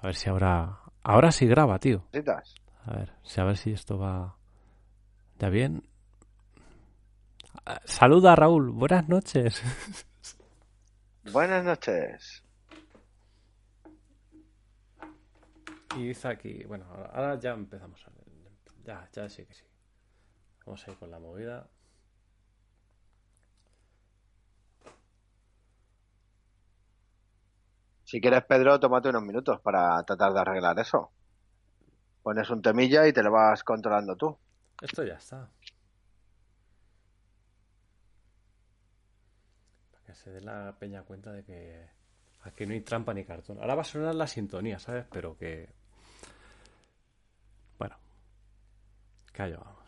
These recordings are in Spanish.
A ver si ahora... Ahora sí graba, tío. A ver, si a ver si esto va... ¿Ya bien? Saluda, Raúl. Buenas noches. Buenas noches. Y dice aquí... Bueno, ahora- ya empezamos. a- Ya, ya sí que sí. Vamos a ir con la movida. Si quieres, Pedro, tómate unos minutos para tratar de arreglar eso. Pones un temilla y te lo vas controlando tú. Esto ya está. Para que se dé la peña cuenta de que aquí no hay trampa ni cartón. Ahora va a sonar la sintonía, ¿sabes? Pero que... Bueno. Callo, vamos.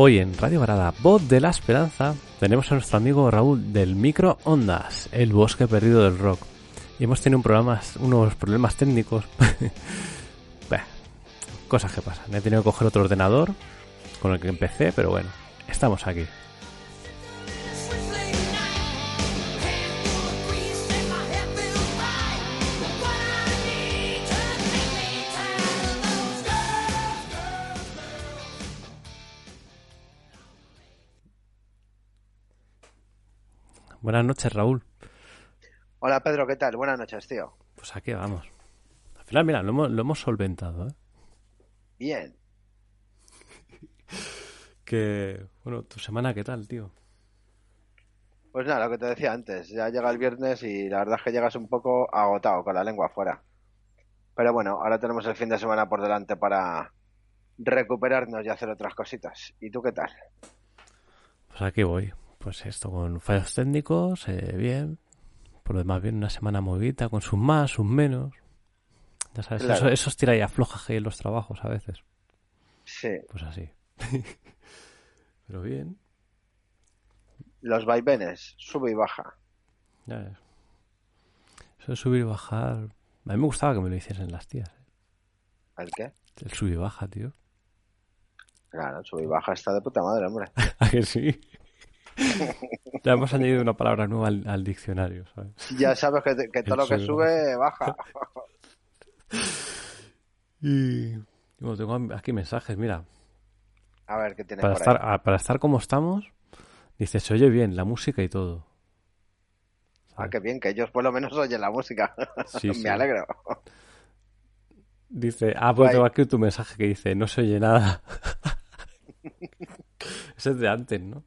Hoy en Radio Varada, Voz de la Esperanza, tenemos a nuestro amigo Raúl del Micro Ondas, el bosque perdido del rock. Y hemos tenido unos problemas técnicos. Bah, cosas que pasan. He tenido que coger otro ordenador con el que empecé, pero bueno, estamos aquí. Buenas noches, Raúl. Hola, Pedro, ¿qué tal? Buenas noches, tío. Pues aquí vamos. Al final, mira, lo hemos, lo hemos solventado, ¿eh? Bien. Que, bueno, tu semana, ¿qué tal, tío? Pues nada, lo que te decía antes, ya llega el viernes y la verdad es que llegas un poco agotado, con la lengua afuera. Pero bueno, ahora tenemos el fin de semana por delante para recuperarnos y hacer otras cositas. ¿Y tú qué tal? Pues aquí voy. Pues esto con fallos técnicos, eh, bien. Por lo demás, bien, una semana movida, con sus más, sus menos. Ya sabes, Claro. eso, esos tira y afloja que los trabajos a veces. Sí, Pues así. Pero bien, los vaivenes, sube y baja. ya ves. Eso de subir y bajar. A mí me gustaba que me lo hiciesen las tías. ¿eh? ¿El qué? El sub y baja, tío. Claro, sube y baja está de puta madre, hombre. ¿A que sí? ya hemos añadido una palabra nueva al, al diccionario, ¿sabes? Ya sabes que, que todo lo que sube baja. Y bueno, tengo aquí mensajes, mira. A ver, ¿qué tienes Para por estar, ahí? ah, para estar como estamos, dice, se oye bien la música y todo. Ah, qué bien, que ellos por lo menos oyen la música. Sí, sí. Me alegro. Dice, ah, pues Guay. tengo aquí tu mensaje que dice, no se oye nada. Ese es de antes, ¿no?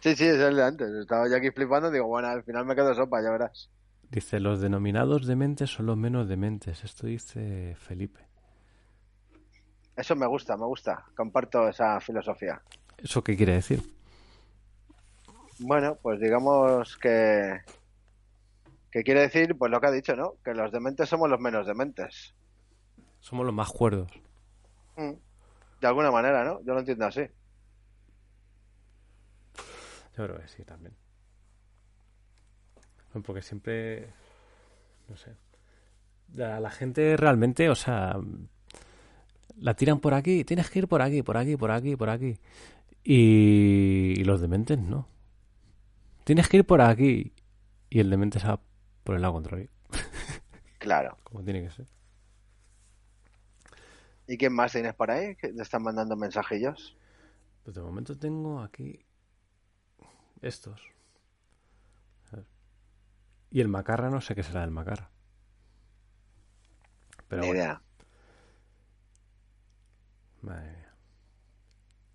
Sí, sí, es el de antes. Estaba yo aquí flipando, digo, bueno, al final me quedo sopa, ya verás. Dice, los denominados dementes son los menos dementes. Esto dice Felipe. Eso me gusta, me gusta. Comparto esa filosofía. ¿Eso qué quiere decir? Bueno, pues digamos que... ¿Qué quiere decir? Pues lo que ha dicho, ¿no? Que los dementes somos los menos dementes. Somos los más cuerdos. Mm. De alguna manera, ¿no? Yo lo entiendo así. Yo creo que sí, también. No, Porque siempre, no sé, la, la gente realmente, o sea, la tiran por aquí, tienes que ir por aquí, por aquí, por aquí, por aquí. Y, y los dementes no. Tienes que ir por aquí. Y el demente se va por el lado contrario, Claro. como tiene que ser. ¿Y quién más tienes por ahí? que te están mandando mensajillos? Pues de momento tengo aquí estos. Y el macarra no sé qué será el macarra. Pero bueno. idea. Madre mía.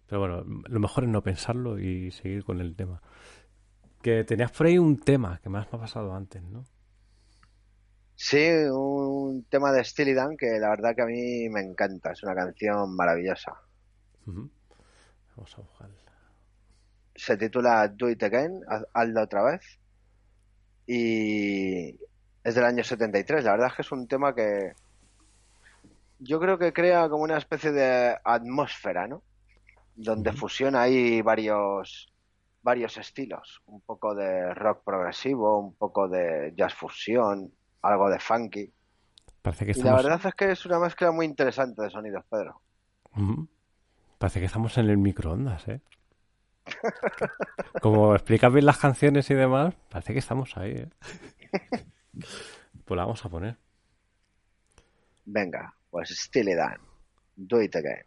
Pero bueno, lo mejor es no pensarlo y seguir con el tema. Que tenías por ahí un tema que más me ha pasado antes, ¿no? Sí, un tema de Steely Dan que la verdad que a mí me encanta. Es una canción maravillosa. Vamos a buscarla. Se titula Do It Again, haz- hazlo otra vez. Y es del año 73. La verdad es que es un tema que yo creo que crea como una especie de atmósfera, ¿no? Donde fusiona ahí varios, varios estilos, un poco de rock progresivo, un poco de jazz fusión, algo de funky. Parece que Y la verdad es que es una mezcla muy interesante de sonidos, Pedro. Parece que estamos en el microondas, ¿eh? Como explicas bien las canciones y demás, parece que estamos ahí, ¿eh? Pues la vamos a poner. Venga, pues Steely Dan, do it again.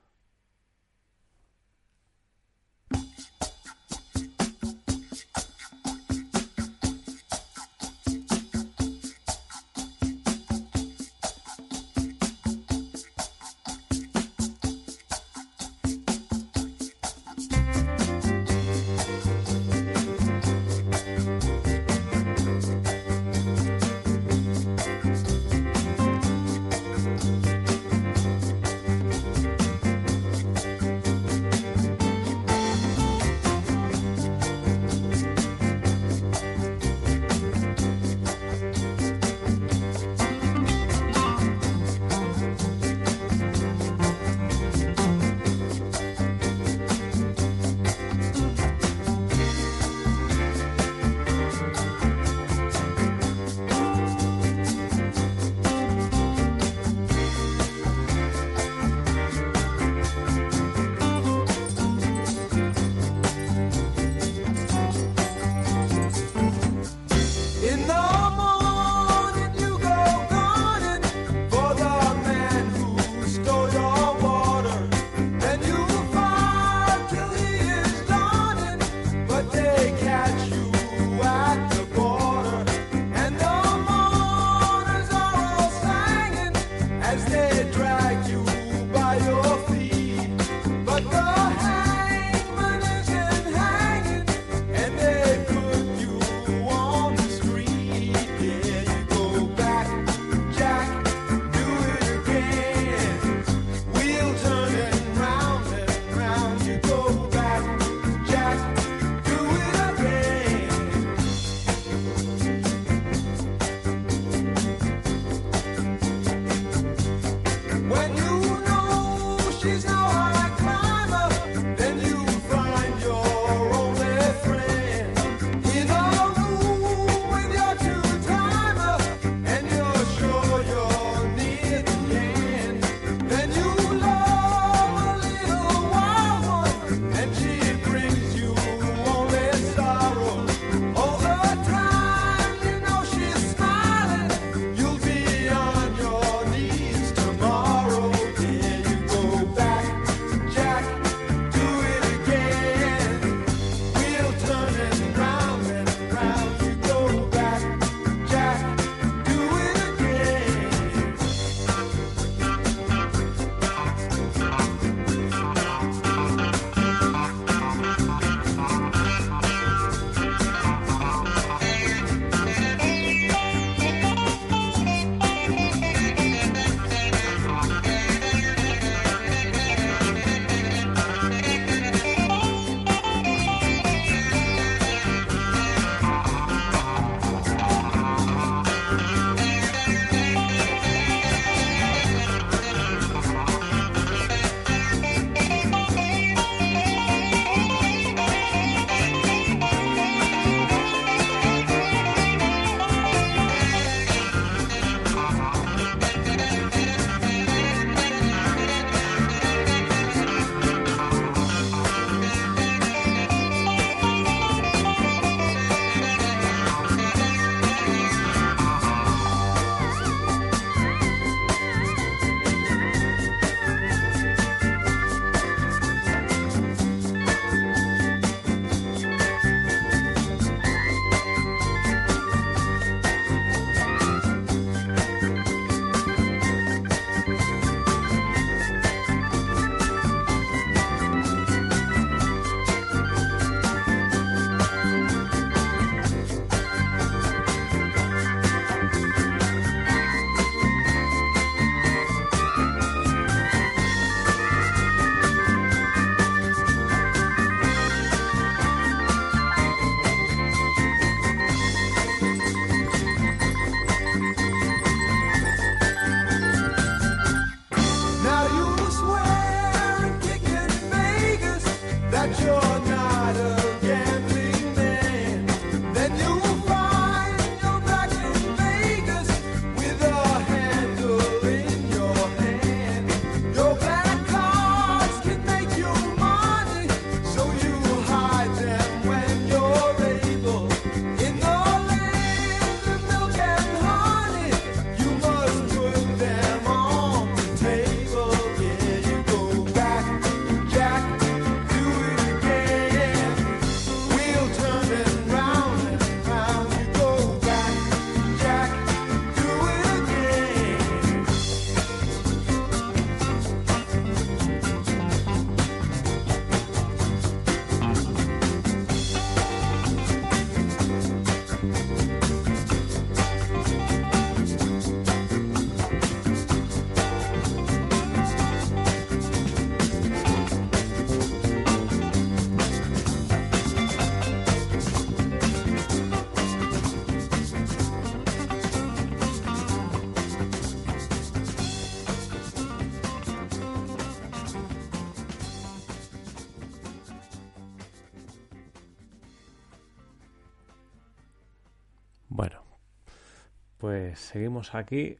Pues seguimos aquí.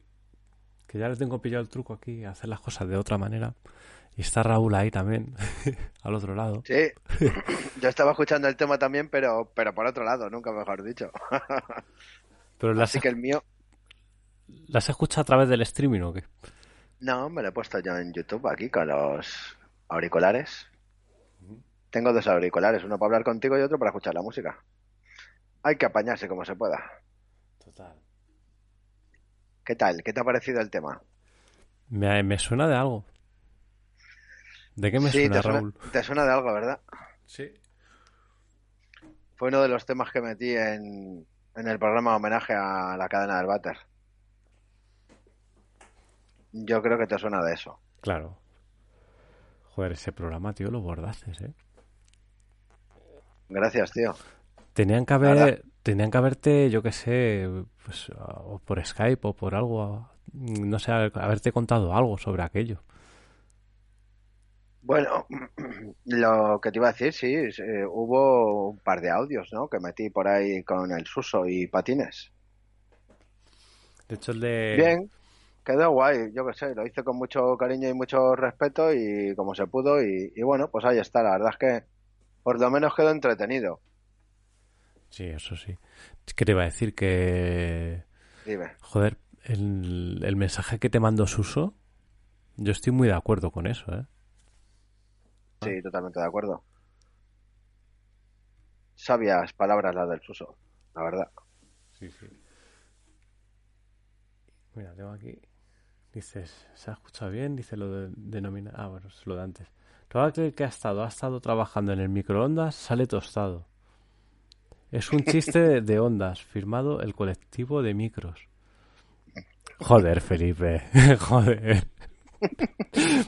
Que ya le tengo pillado el truco aquí, a hacer las cosas de otra manera. Y está Raúl ahí también, al otro lado. Sí, yo estaba escuchando el tema también, pero, pero por otro lado, nunca mejor dicho. Pero las, Así que el mío, ¿las escucha a través del streaming o qué? no, me lo he puesto yo en YouTube aquí con los auriculares. Tengo dos auriculares, uno para hablar contigo y otro para escuchar la música. Hay que apañarse como se pueda. ¿Qué tal? ¿Qué te ha parecido el tema? Me, me suena de algo. ¿De qué me sí, suena, te suena, Raúl? te suena de algo, ¿verdad? Sí. Fue uno de los temas que metí en, en el programa homenaje a la cadena del váter. Yo creo que te suena de eso. Claro. Joder, ese programa, tío, lo bordaste, ¿eh? Gracias, tío. Tenían que haber, tenían que haberte, yo qué sé, pues, o por Skype o por algo, no sé, haberte contado algo sobre aquello. Bueno, lo que te iba a decir, sí, eh, hubo un par de audios, ¿no? Que metí por ahí con el Suso y Patines. De hecho, el de... Bien, quedó guay, yo qué sé, lo hice con mucho cariño y mucho respeto y como se pudo y, y bueno, pues ahí está, la verdad es que por lo menos quedó entretenido. Sí, eso sí. ¿Qué te iba a decir? Que... Dime. Joder, el, el mensaje que te mandó Suso, yo estoy muy de acuerdo con eso, ¿eh? Sí, totalmente de acuerdo. Sabias palabras las del Suso, la verdad. Sí, sí. Mira, tengo aquí. Dices, ¿se ha escuchado bien? Dice lo de denomina. Ah, bueno, es lo de antes. Todo aquel que ha estado, ha estado trabajando en el microondas sale tostado. Es un chiste de, ondas, firmado el colectivo de micros. Joder, Felipe. Joder.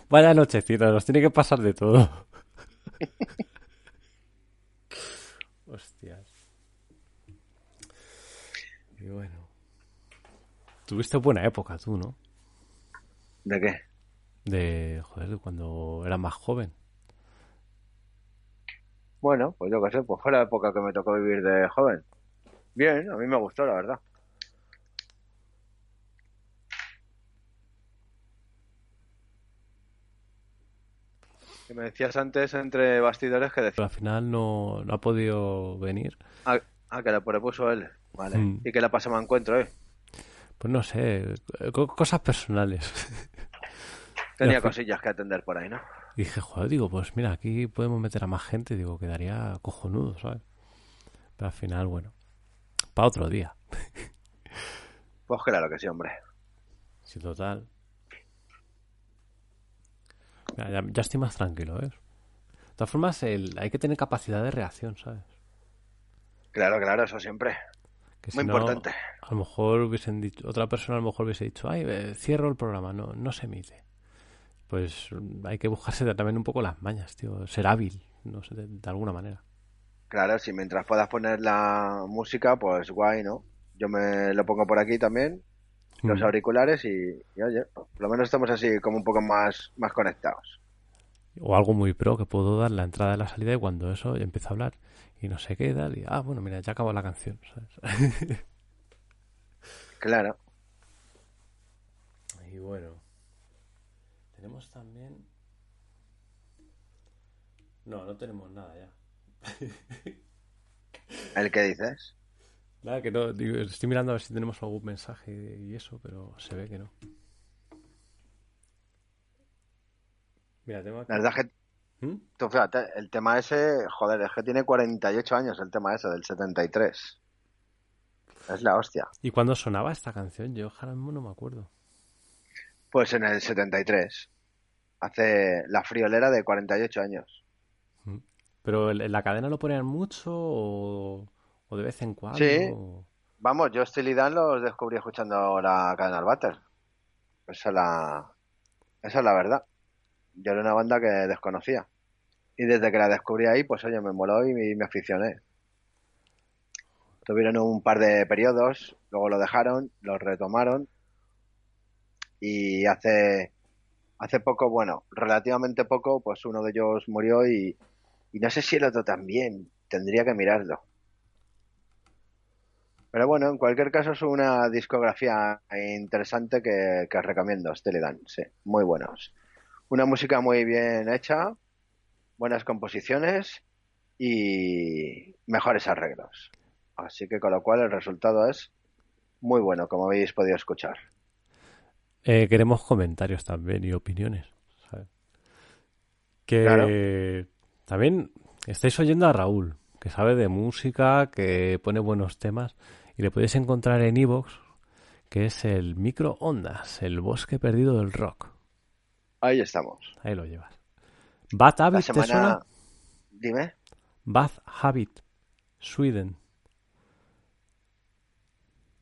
Vaya nochecita, nos tiene que pasar de todo. Hostias. Y bueno. Tuviste buena época tú, ¿no? ¿De qué? De, joder, de cuando era más joven. Bueno, pues yo qué sé, pues fue la época que me tocó vivir de joven. Bien, a mí me gustó, la verdad. Que me decías antes entre bastidores que Pero decía al final no, no ha podido venir. ah, ah, que lo propuso él. Vale. Mm. ¿Y que la pasó me encuentro, eh? Pues no sé, co- cosas personales. Tenía cosillas que atender por ahí, ¿no? Y dije, joder, digo, pues mira, aquí podemos meter a más gente. Digo, quedaría cojonudo, ¿sabes? Pero al final, bueno, para otro día. Pues claro que sí, hombre. Sí, total. Mira, ya, ya estoy más tranquilo, ¿ves? De todas formas, el, hay que tener capacidad de reacción, ¿sabes? Claro, claro, eso siempre. Que si Muy no, importante. A lo mejor hubiesen dicho, otra persona a lo mejor hubiese dicho, ay, eh, cierro el programa, no, no se emite. Pues mm, hay que buscarse también un poco las mañas, tío. Ser hábil, no sé, de, de alguna manera. Claro, si mientras puedas poner la música, pues guay, ¿no? Yo me lo pongo por aquí también, los Mm. auriculares y, y oye, por lo menos estamos así como un poco más, más conectados. O algo muy pro que puedo dar la entrada y la salida y cuando eso ya empiezo a hablar y no sé qué tal y ah bueno mira ya acabó la canción ¿sabes? Claro. y bueno tenemos también no no tenemos nada ya ¿El que dices? nada que no digo, estoy mirando a ver si tenemos algún mensaje y eso pero se ve que no mira tengo aquí La verdad es que, tú fíjate, el tema ese, joder, es que tiene 48 años el tema ese, del 73. Es la hostia. ¿Y cuándo sonaba esta canción? Yo ahora mismo no me acuerdo. Pues en el 73. Hace la friolera de 48 años. ¿Pero en la cadena lo ponían mucho o, o de vez en cuando? Sí. o- Vamos, yo Steely Dan los descubrí escuchando la cadena al Butter. Esa es la, esa es la verdad. Yo era una banda que desconocía. Y desde que la descubrí ahí, pues oye, me moló y me, me aficioné. Tuvieron un par de periodos, luego lo dejaron, lo retomaron. Y hace, hace poco, bueno, relativamente poco, pues uno de ellos murió y, y no sé si el otro también. Tendría que mirarlo. Pero bueno, en cualquier caso es una discografía interesante que, os recomiendo, Steely Dan, sí, muy buenos. Una música muy bien hecha, buenas composiciones y mejores arreglos. Así que con lo cual el resultado es muy bueno, como habéis podido escuchar. Eh, queremos comentarios también y opiniones. ¿sabes? Que Claro. también estáis oyendo a Raúl, que sabe de música, que pone buenos temas y le podéis encontrar en Evox, que es el microondas, el bosque perdido del rock. Ahí estamos. Ahí lo llevas. Bad La Habit, ¿te suena? semana... Dime. Bad Habit, Sweden.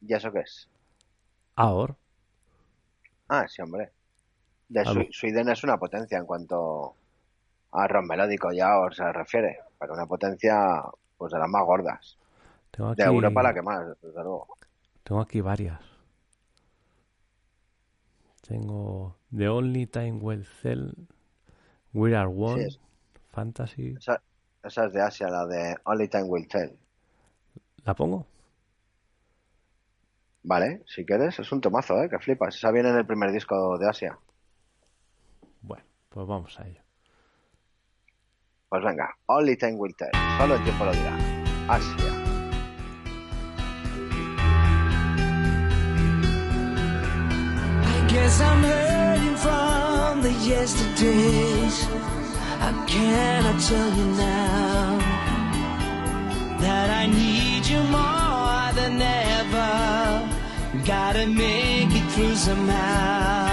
¿Y eso qué es? Ahora. Ah, sí, hombre. De. Swi- Sweden es una potencia en cuanto a rock melódico ya os se refiere. Pero una potencia pues de las más gordas. Tengo aquí, De Europa la que más, desde luego. tengo aquí varias. Tengo The Only Time Will Tell, We Are One, Sí, es- Fantasy. Esa, esa es de Asia, la de Only Time Will Tell. ¿La pongo? Vale, si quieres, es un tomazo, ¿eh? Que flipas. Esa viene en el primer disco de Asia. Bueno, pues vamos a ello. Pues venga, Only Time Will Tell. Solo el tiempo lo dirá. Asia. I guess I'm hurting from the yesterdays. How can I tell you now that I need you more than ever? Gotta make it through somehow.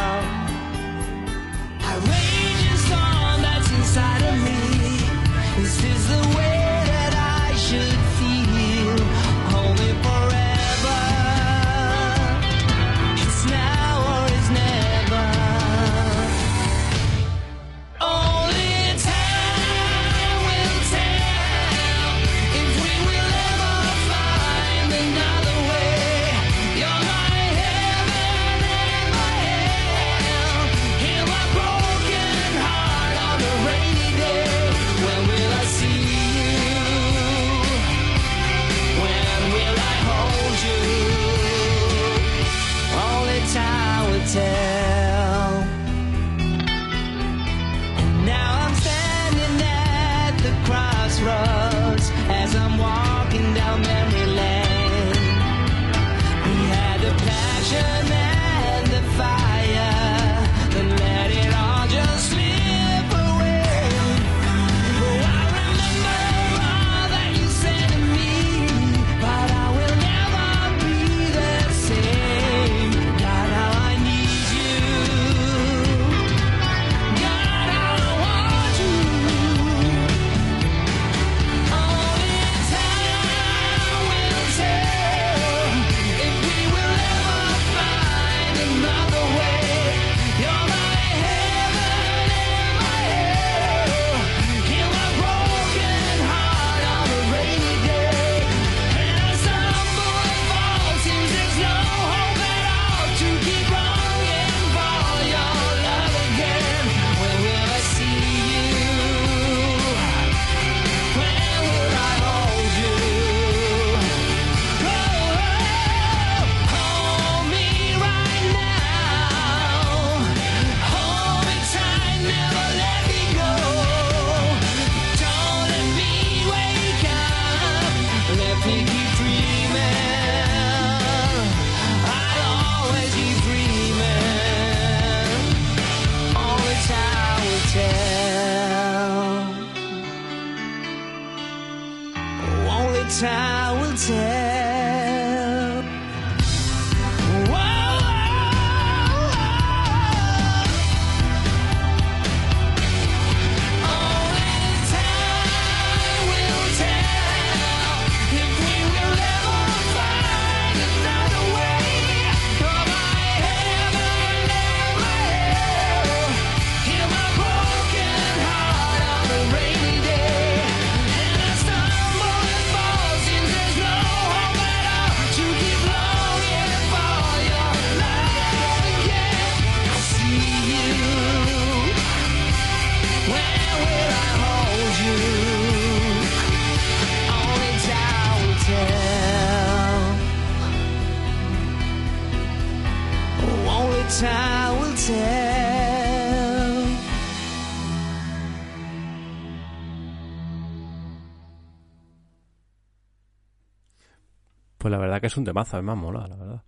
La verdad que es un temazo, además mola, la verdad.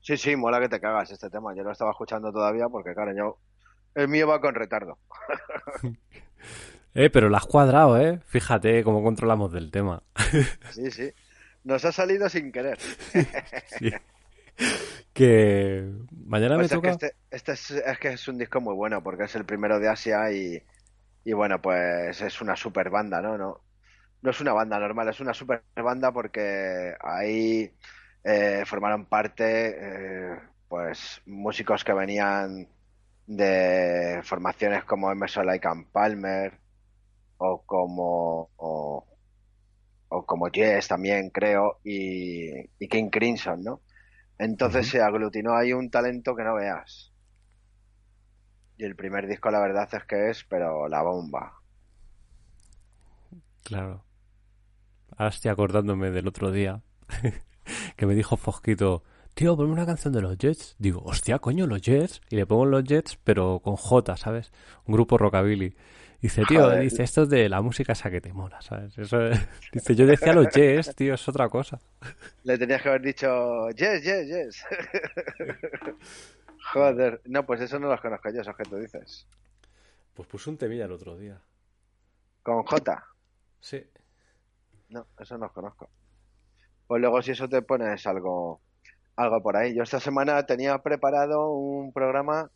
Sí, sí, mola que te cagas este tema. Yo lo estaba escuchando todavía porque, claro, yo... El mío va con retardo. Eh, pero la has cuadrado, ¿eh? Fíjate cómo controlamos del tema. Sí, sí. Nos ha salido sin querer. Sí. Que mañana Pues me es que toca... este, este es, es que es un disco muy bueno porque es el primero de Asia y, y bueno, pues es una super banda, ¿no? No, no es una banda normal, es una super banda porque ahí eh, formaron parte eh, pues músicos que venían de formaciones como Emerson Lake and Palmer o como o, o como Yes también creo y, y King Crimson, ¿no? Entonces se aglutinó ahí un talento que no veas. Y el primer disco la verdad es que es, pero la bomba. Claro. Ahora estoy acordándome del otro día que me dijo Fosquito, tío, ponme una canción de los Jets. Digo, hostia, coño, los Jets. Y le pongo los Jets, pero con J, ¿sabes? Un grupo rockabilly. Dice, tío, Joder. dice, esto es de la música esa que te mola, ¿sabes? Eso es- Dice, yo decía los Jets, tío, es otra cosa. Le tenías que haber dicho, yes, yes, yes. Joder, no, pues eso no los conozco yo, esos que tú dices. Pues puse un temilla el otro día. Con J, Sí. No, eso no los conozco. Pues luego si eso te pones algo, algo por ahí. Yo esta semana tenía preparado un programa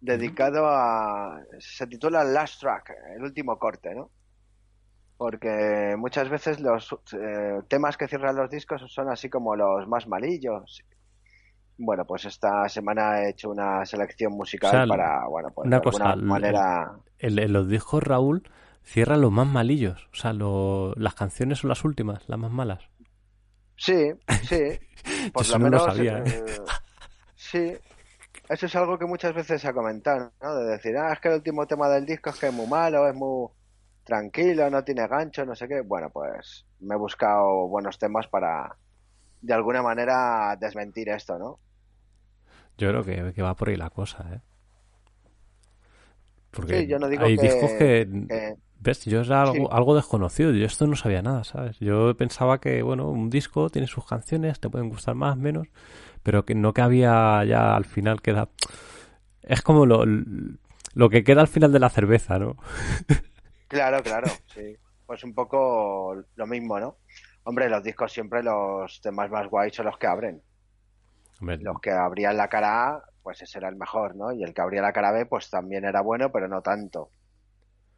dedicado a... Se titula Last Track, el último corte, ¿no? Porque muchas veces los eh, temas que cierran los discos son así como los más malillos. Bueno, pues esta semana he hecho una selección musical O sea, para, bueno, pues una de cosa, manera... En, en los discos Raúl cierran los más malillos. O sea, lo- las canciones son las últimas, las más malas. Sí, sí. Por Eso lo no lo menos, sabía, ¿eh? eh, sí. Eso es algo que muchas veces se ha comentado, ¿no? De decir, ah, es que el último tema del disco es que es muy malo, es muy tranquilo, no tiene gancho, no sé qué. Bueno, pues me he buscado buenos temas para, de alguna manera, desmentir esto, ¿no? Yo creo que, que va por ahí la cosa, ¿eh? Porque Sí, yo no digo hay que- discos que, que- ¿ves? Yo era algo, Sí. algo desconocido, yo esto no sabía nada, ¿sabes? Yo pensaba que, bueno, un disco tiene sus canciones, te pueden gustar más, menos, pero que no que había ya al final queda... Es como lo, lo que queda al final de la cerveza, ¿no? Claro, claro, sí. Pues un poco lo mismo, ¿no? Hombre, los discos siempre los temas más guays son los que abren. Hombre, los que abrían la cara A, pues ese era el mejor, ¿no? Y el que abría la cara B, pues también era bueno, pero no tanto.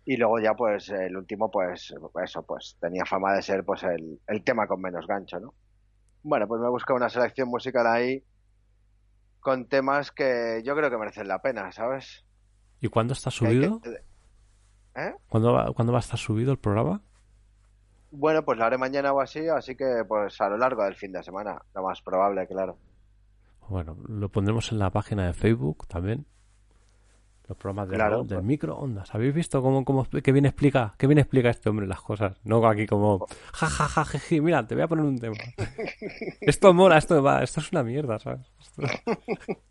Y luego ya, pues, el último, pues, eso, pues, tenía fama de ser, pues, el, el tema con menos gancho, ¿no? Bueno, pues me he buscado una selección musical ahí con temas que yo creo que merecen la pena, ¿sabes? ¿Y cuándo está Que hay que- subido? ¿Eh? ¿Cuándo va, ¿Cuándo va a estar subido el programa? Bueno, pues lo haré mañana o así, así que, pues, a lo largo del fin de semana, lo más probable, claro. Bueno, lo pondremos en la página de Facebook también. Los programas de Claro, del pues. microondas. ¿Habéis visto cómo, cómo qué bien explica, qué bien explica este hombre las cosas? No aquí como ja ja ja jeje, mira, te voy a poner un tema. esto mola, esto va, esto es una mierda, ¿sabes?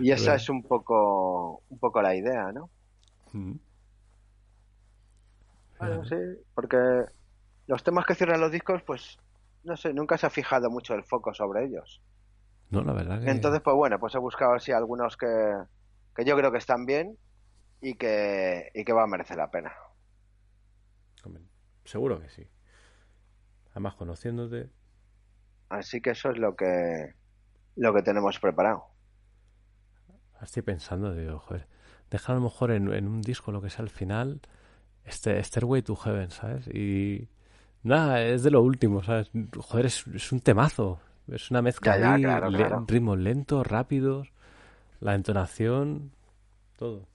Y esa es un poco, un poco la idea, ¿no? Mm. Bueno, sí, porque los temas que cierran los discos, pues, no sé, nunca se ha fijado mucho el foco sobre ellos. No, la verdad que Entonces, pues bueno, pues he buscado así algunos que, que yo creo que están bien y que, y que va a merecer la pena. seguro que sí. Además conociéndote, Así que eso es lo que, lo que tenemos preparado. estoy pensando, digo, joder, deja a lo mejor en, en un disco lo que sea al final, este Stairway to Heaven, ¿sabes? Y nada, es de lo último, ¿sabes? Joder, es, es un temazo, es una mezcla Ya, ya, ahí, claro, le- claro. ritmos lentos, rápidos, la entonación, todo.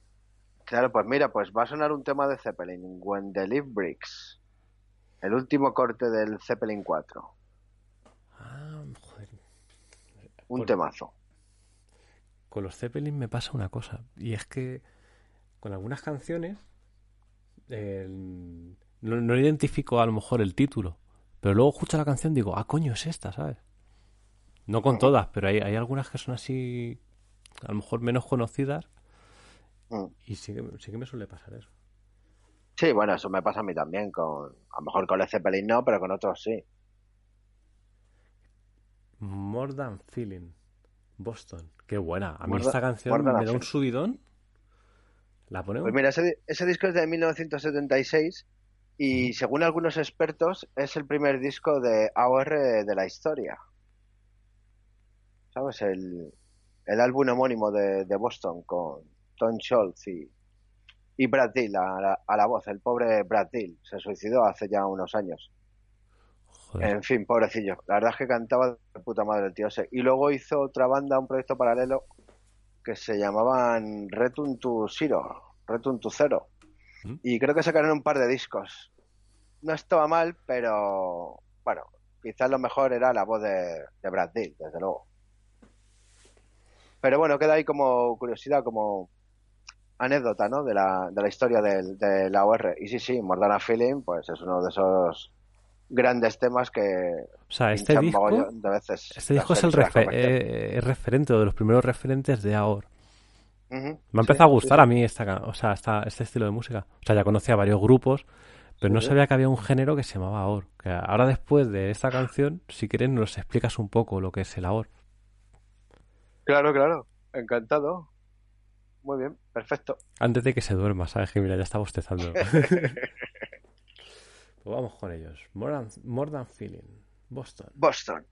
Claro, pues mira, pues va a sonar un tema de Zeppelin, When the Leaf Breaks, el último corte del Zeppelin 4, Ah, joder. un temazo. Con los Zeppelin me pasa una cosa, y es que con algunas canciones eh, no, no identifico a lo mejor el título, pero luego escucho la canción y digo, ah, coño, es esta, ¿sabes? No con todas, pero hay, hay algunas que son así, a lo mejor menos conocidas, Mm. y sí que, sí que me suele pasar eso. Sí, bueno, eso me pasa a mí también, con, a lo mejor con el Zeppelin no, pero con otros sí. More Than Feeling. Boston. Qué buena. A mí More esta canción me da un subidón. ¿La ponemos? Pues mira, ese disco es de 1976 y según algunos expertos es el primer disco de AOR de la historia. ¿Sabes? El, el álbum homónimo de, de Boston con Tom Scholz y, y Brad Dill a la, a la voz. El pobre Brad Dill se suicidó hace ya unos años. Joder. En fin, pobrecillo. La verdad es que cantaba de puta madre el tío ese. Y luego hizo otra banda, un proyecto paralelo, que se llamaban Return to Zero, Return to Zero. ¿Mm? Y creo que sacaron un par de discos. No estaba mal, pero bueno, quizás lo mejor era la voz de, de Brad Dill, desde luego. Pero bueno, queda ahí como curiosidad, como anécdota, ¿no? De la, de la historia del, de la OR. Y sí, sí, Mordana Feeling, pues es uno de esos grandes temas que O sea, este disco, de veces. este disco es el las series refe- comerciales. eh, es referente, o de los primeros referentes de AOR. Me ha sí, empezado a gustar sí. a mí esta, o sea, esta- este estilo de música. O sea, ya conocía varios grupos, pero no sabía que había un género que se llamaba AOR. Que ahora después de esta canción, si quieres, nos explicas un poco lo que es el AOR. Claro, claro. Encantado. Muy bien, perfecto. Antes de que se duerma, ¿sabes? Que mira, ya está bostezando. pues vamos con ellos. More than, More Than Feeling. Boston. Boston.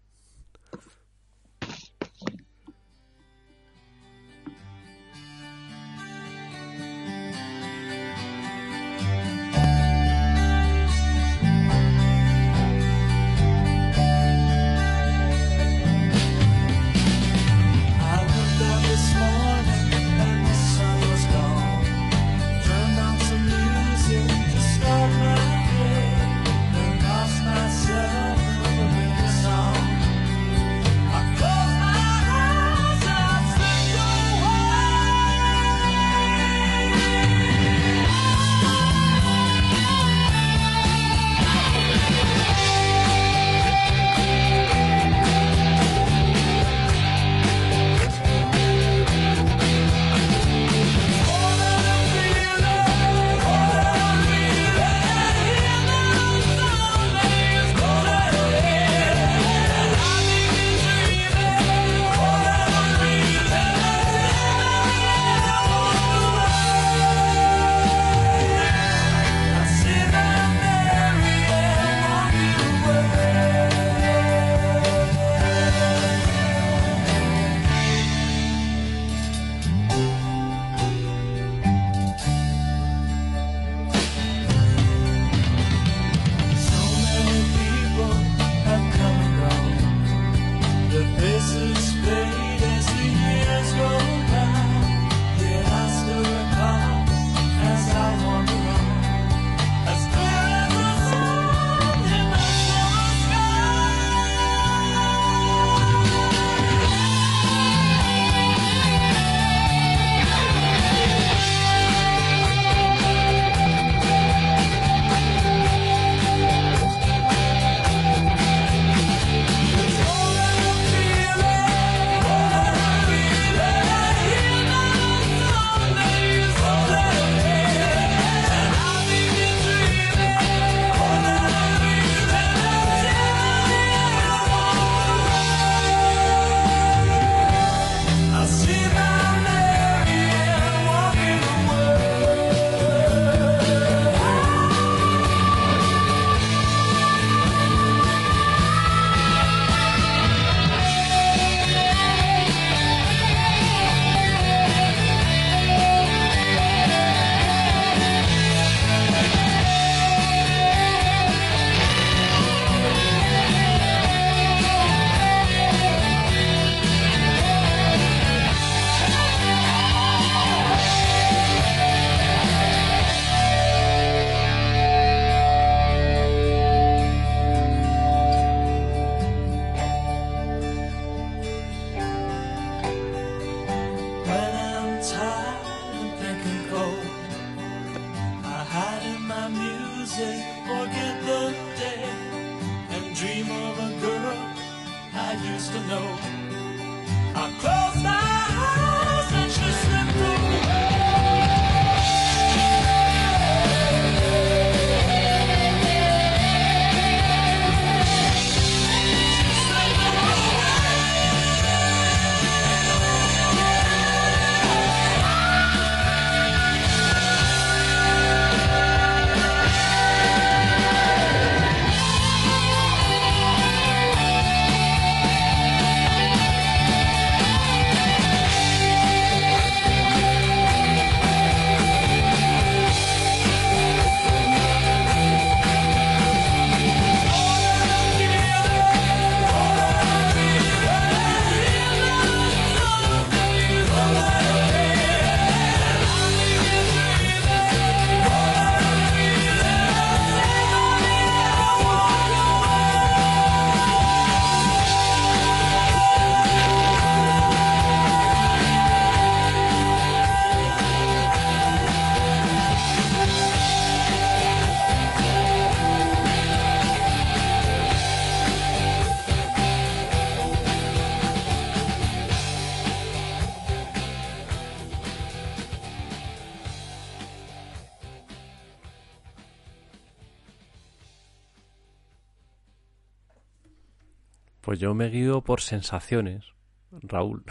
Pues yo me guío por sensaciones, Raúl.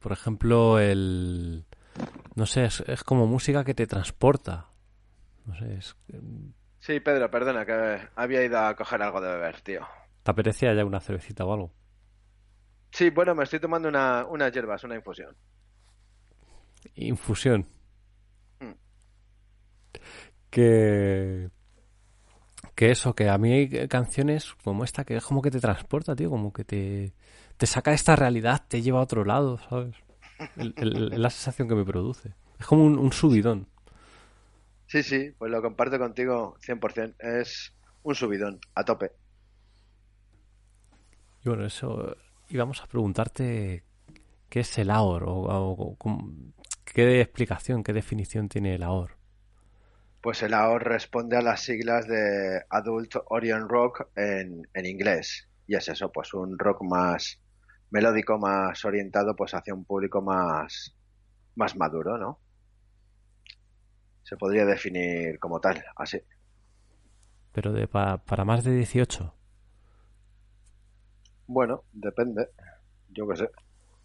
Por ejemplo, el... No sé, es, es como música que te transporta. No sé, es... Sí, Pedro, perdona, que había ido a coger algo de beber, tío. ¿Te apetecía ya una cervecita o algo? Sí, bueno, me estoy tomando una, unas hierbas, una infusión. Infusión. Mm. Que... Que eso, que a mí hay canciones como esta que es como que te transporta, tío, como que te, te saca de esta realidad, te lleva a otro lado, ¿sabes? El- la sensación que me produce. Es como un, un subidón. Sí, sí, pues lo comparto contigo 100%. Es un subidón, a tope. Y bueno, eso. Y vamos a preguntarte qué es el AOR o, o- qué explicación, qué definición tiene el AOR. Pues el AOR responde a las siglas de Adult Orion Rock en, en inglés. Y es eso, pues un rock más melódico, más orientado pues hacia un público más, más maduro, ¿no? Se podría definir como tal, así. Pero de pa- para más de 18. Bueno, depende. Yo qué sé.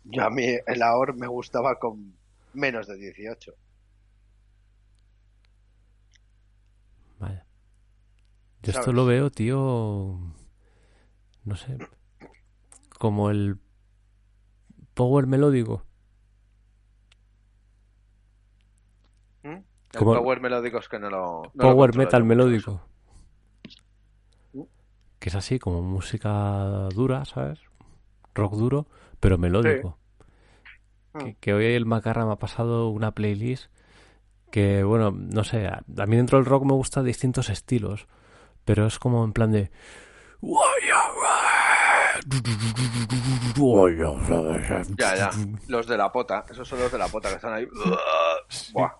Yo a mí el AOR me gustaba con menos de 18. Vaya. Yo esto lo veo, tío. No sé. Como el power melódico. ¿Mm? El Como- power melódico es que no lo... no power metal melódico. ¿Mm? Que es así, como música dura, ¿sabes? Rock duro, pero melódico. Que, que hoy el Macarra me ha pasado una playlist que, bueno, no sé, a, a mí dentro del rock me gustan distintos estilos, pero es como en plan de... Ya, ya. Los de la pota. Esos son los de la pota que están ahí. Buah.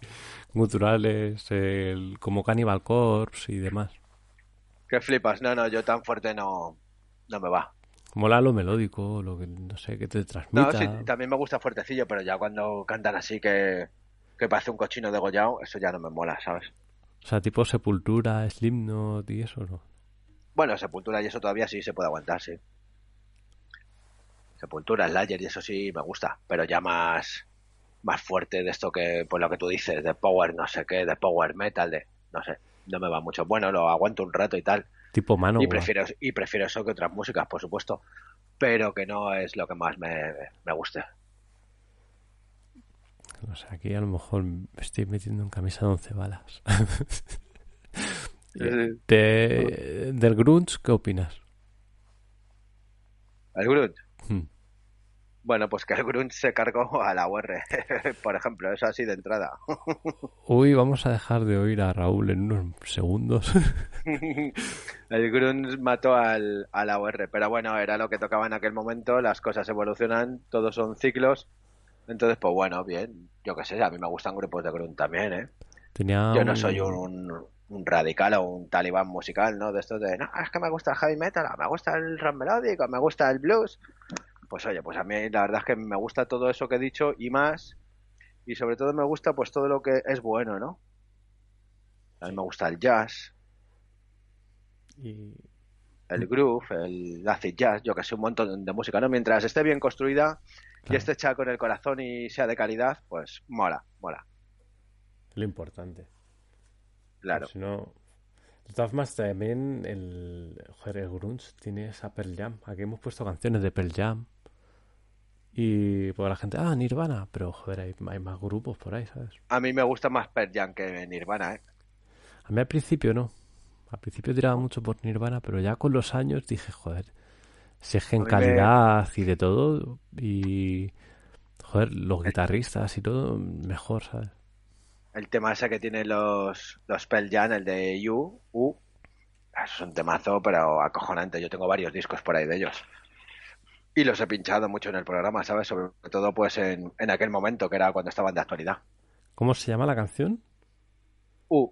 Guturales, el, como Cannibal Corpse y demás. Que flipas. No, no, yo tan fuerte no, no me va. Mola lo melódico, lo que, no sé, que te No, transmita. sí, también me gusta fuertecillo, pero ya cuando cantan así que, que parece un cochino degollado, eso ya no me mola, ¿sabes? O sea, tipo Sepultura, Slipknot y eso, ¿no? Bueno, Sepultura y eso todavía sí se puede aguantar, sí. Sepultura, Slayer y eso sí me gusta, pero ya más, más fuerte de esto que, pues lo que tú dices, de power no sé qué, de power metal, de, no sé, no me va mucho. Bueno, lo aguanto un rato y tal, Tipo mano. y prefiero, y prefiero eso que otras músicas, por supuesto, pero que no es lo que más me, me guste. O sea, aquí a lo mejor me estoy metiendo en camisa de once balas. De- del grunge, ¿qué opinas? El grunge. Hmm. Bueno, pues que el grunge se cargó a la UR, por ejemplo, eso así de entrada. Hoy vamos a dejar de oír a Raúl en unos segundos. El grunge mató al, a la UR, pero bueno, era lo que tocaba en aquel momento, las cosas evolucionan, todos son ciclos, entonces pues bueno, bien, yo qué sé, a mí me gustan grupos de grunge también, ¿eh? Tenía Yo no soy un, un radical o un talibán musical, ¿no? De estos de, no, es que me gusta el heavy metal, me gusta el rock melódico, me gusta el blues. Pues oye, pues a mí la verdad es que me gusta todo eso que he dicho y más. Y sobre todo me gusta pues todo lo que es bueno, ¿no? A mí me gusta el jazz, y- el groove, el acid jazz, yo que sé, un montón de música, ¿no? Mientras esté bien construida y esté hecha con el corazón y sea de calidad, pues mola, mola, Lo importante. claro. Si no... Formas, también el, joder, el grunge tiene esa Pearl Jam. Aquí hemos puesto canciones de Pearl Jam. Y pues la gente, ah, Nirvana. Pero joder, hay, hay más grupos por ahí, ¿sabes? A mí me gusta más Pearl Jam que Nirvana, ¿eh? A mí al principio no. Al principio tiraba mucho por Nirvana, pero ya con los años dije, joder, si es que en calidad y de todo, y joder, los guitarristas y todo, mejor, ¿sabes? El tema ese que tienen los, los Pearl Jam, el de You, U, es un temazo, pero acojonante. Yo tengo varios discos por ahí de ellos. Y los he pinchado mucho en el programa, ¿sabes? Sobre todo pues en, en aquel momento, que era cuando estaban de actualidad. ¿Cómo se llama la canción? U.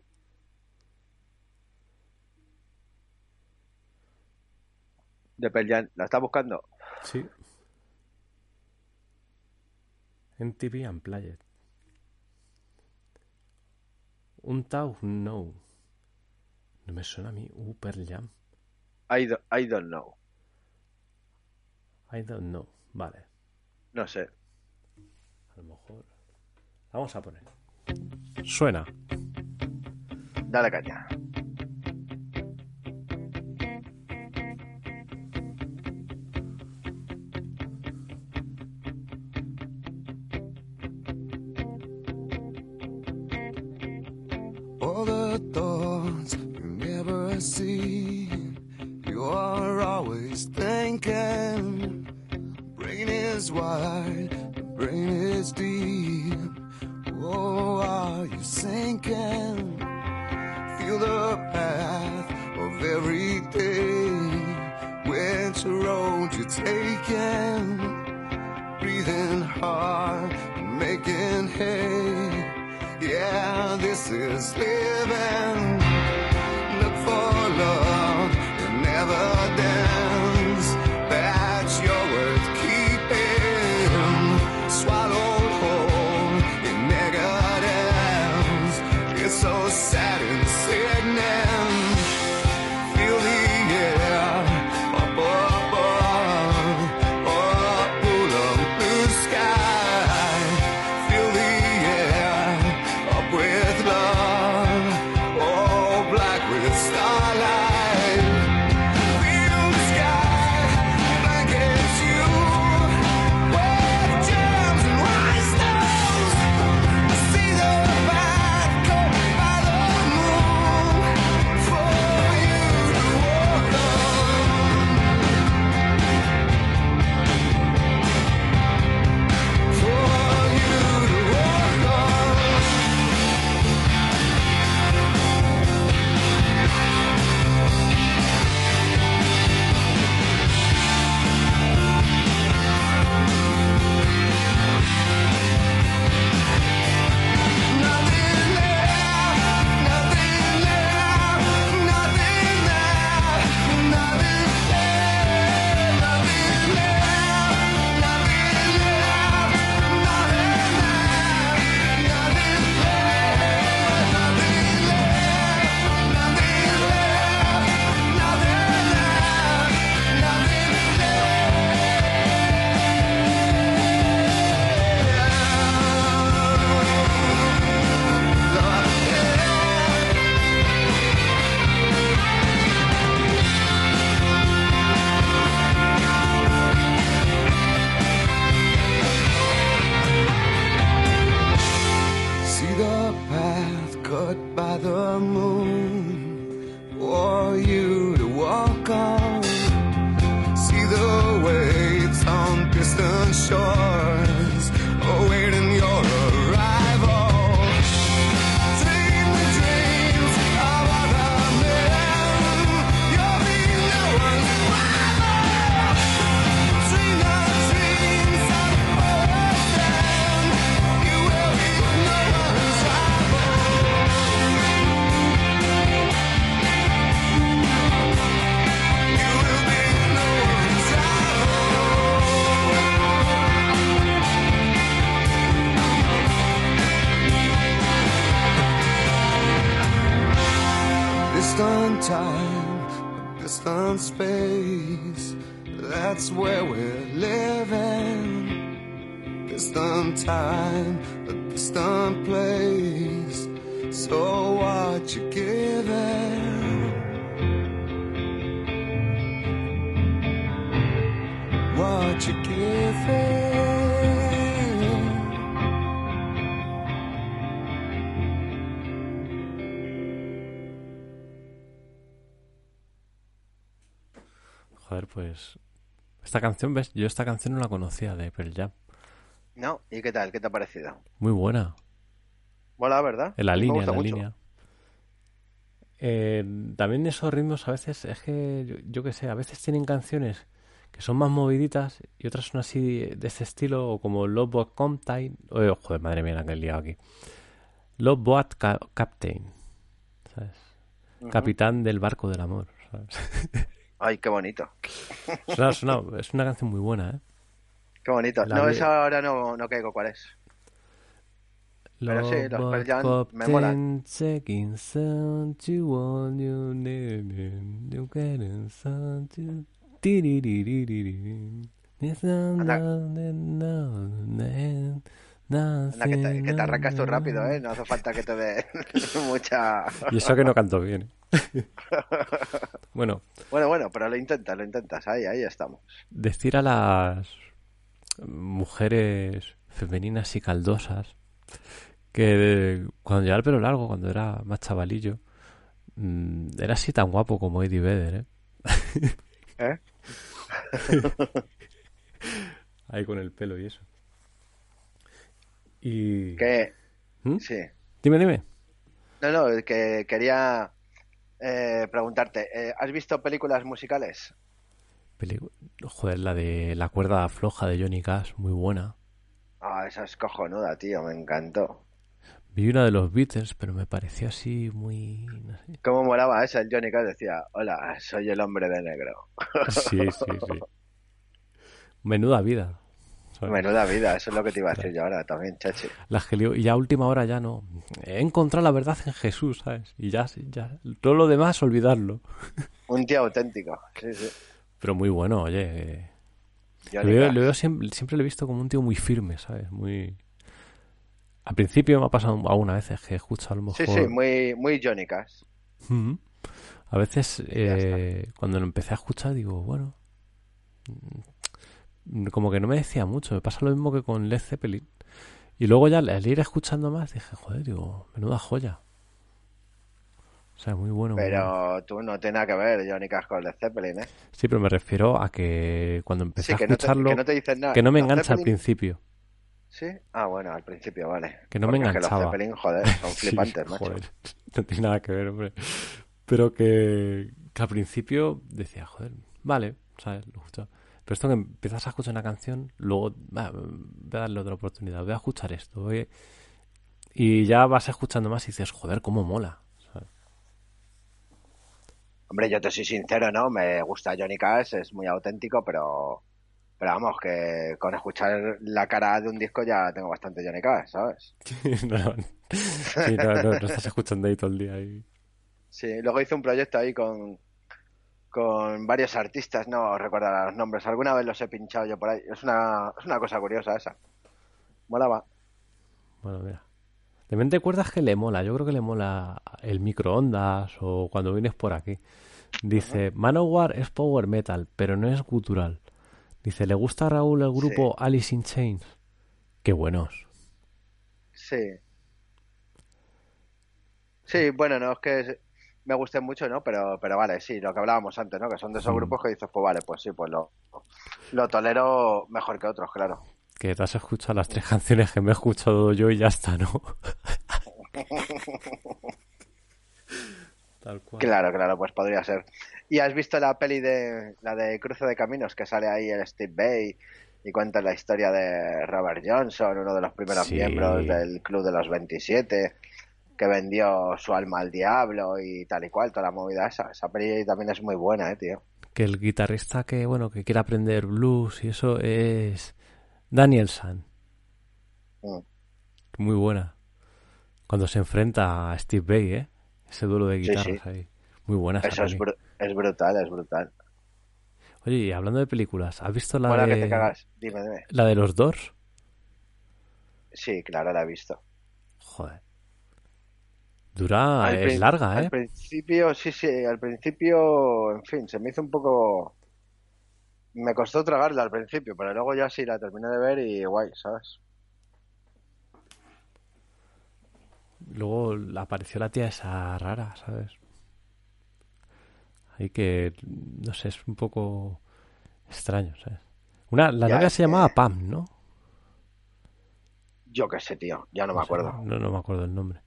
De Pearl Jam. ¿La está buscando? Sí. MTV Unplugged. Un Tau, no. No me suena a mí. Uh, Pearl Jam. I, do- I don't know. I don't know. Vale. No sé. A lo mejor. Vamos a poner. Suena. Dale caña. See, you are always thinking. Brain is wide, brain is deep. Oh, are you sinking? Feel the path of every day. Which road you're taking? Breathing hard, making hay. Yeah, this is living. Canción, ¿ves? Yo esta canción no la conocía de Pearl Jam. ¿No? ¿Y qué tal? ¿Qué te ha parecido? Muy buena. Mola, ¿verdad? En la Me línea, en la mucho. línea. Eh, también esos ritmos a veces, es que yo, yo qué sé, a veces tienen canciones que son más moviditas y otras son así de este estilo, o como Love Boat Captain. Oh, joder, madre mía, la que he liado aquí. Love Boat Ca- Captain, ¿sabes? Capitán del barco del amor, ¿sabes? Ay, qué bonito. Suena- suena- es una canción muy buena, ¿eh? Qué bonito. La no, esa ahora no, no caigo cuál es. Pero sí, los Pearl Jam me molan. No- Anda. no- no- no- que te, que te arrancas tú rápido, ¿eh? No hace falta que te dé mucha... Y eso que no canto bien. bueno, Bueno, bueno, pero lo intentas, lo intentas. Ahí, ahí estamos. decir a las mujeres femeninas y caldosas que cuando llevaba el pelo largo, cuando era más chavalillo, mm, era así tan guapo como Eddie Vedder, ¿eh? ¿Eh? Ahí con el pelo y eso. Y... Que... ¿Mm? Sí. Dime, dime. No, no, que quería eh, preguntarte. eh, ¿Has visto películas musicales? Pelicu- Joder, la de La cuerda floja de Johnny Cash, muy buena. Ah, esa es cojonuda, tío. Me encantó. Vi una de los Beatles, pero me pareció así muy... no sé. ¿Cómo molaba esa? El Johnny Cash decía, hola, soy el hombre de negro. Sí, sí, sí. Menuda vida. ¿Sabes? Menuda vida, eso es lo que te iba a decir yo ahora también, chachi. Las que lío- y ya a última hora ya no. He encontrado la verdad en Jesús, ¿sabes? Y ya, ya. Todo lo demás, olvidarlo. Un tío auténtico. Sí, sí. Pero muy bueno, oye. eh, Lo veo, Cash. lo veo siempre, siempre lo he visto como un tío muy firme, ¿sabes? Muy. Al principio me ha pasado algunas veces que he escuchado a lo mejor. Sí, sí, muy, muy Johnny Cash. A veces, eh, cuando lo empecé a escuchar, digo, bueno. Como que no me decía mucho. Me pasa lo mismo que con Led Zeppelin. Y luego ya al ir escuchando más, dije, joder, digo, menuda joya. O sea, muy bueno. muy bueno. Pero tú no tienes nada que ver Johnny Cash con Led Zeppelin, ¿eh? Sí, pero me refiero a que cuando empecé Sí, a que no, te, escucharlo, que no te dicen nada. que no me engancha al principio. ¿Sí? Ah, bueno, al principio, vale. Que no me Porque enganchaba. los Zeppelin, joder, son Sí, flipantes, macho. joder, no tiene nada que ver, hombre. Pero que, que al principio decía, joder, vale, ¿sabes? Lo escuchaba. Pero esto que empiezas a escuchar una canción, luego va, voy a darle otra oportunidad, voy a escuchar esto. voy- Y ya vas escuchando más y dices, joder, cómo mola. ¿sabes? Hombre, yo te soy sincero, ¿no? Me gusta Johnny Cash, es muy auténtico, pero... Pero vamos, que con escuchar la cara de un disco ya tengo bastante Johnny Cash, ¿sabes? no, no, sí, no, no, no estás escuchando ahí todo el día. Y... Sí, luego hice un proyecto ahí con, con varios artistas, no recuerdo los nombres, alguna vez los he pinchado yo por ahí. Es una, es una cosa curiosa esa. Molaba. Bueno, mira. De mente cuerdas que le mola. Yo creo que le mola el microondas o cuando vienes por aquí. Dice, Manowar es power metal, pero no es gutural. Dice, ¿le gusta a Raúl el grupo Alice in Chains? Qué buenos. Sí. Sí, bueno, no es que me guste mucho, ¿no? Pero, pero vale, sí, lo que hablábamos antes, ¿no? Que son de esos Mm. grupos que dices, pues vale, pues sí, pues lo, lo tolero mejor que otros, claro. Que te has escuchado las tres canciones que me he escuchado yo y ya está, ¿no? Tal cual. Claro, claro, pues podría ser. ¿Y has visto la peli de la de Cruce de Caminos que sale ahí el Steve Bay y cuenta la historia de Robert Johnson, uno de los primeros Sí. miembros del Club de los 27, que vendió su alma al diablo y tal y cual, toda la movida esa? Esa peli también es muy buena, eh, tío. Que el guitarrista que, bueno, que quiere aprender blues y eso es Daniel San. Mm. Muy buena. Cuando se enfrenta a Steve Bay, ¿eh? Ese duelo de guitarras sí. ahí. Muy buena esa Eso es, bru- es brutal, es brutal. Oye, y hablando de películas, ¿has visto la de que te cagas. Dime, dime. la de los Doors? Sí, claro, la he visto. Joder. Dura, Al es larga, Al ¿eh? principio, sí, sí, al principio, en fin, se me hizo un poco... Me costó tragarla al principio, pero luego ya sí la terminé de ver y guay, ¿sabes? Luego apareció la tía esa rara, ¿sabes? Ahí que, no sé, es un poco extraño, ¿sabes? Una, la novia se llamaba Pam, ¿no? Yo qué sé, tío, ya no me sé, acuerdo. No, no me acuerdo el nombre.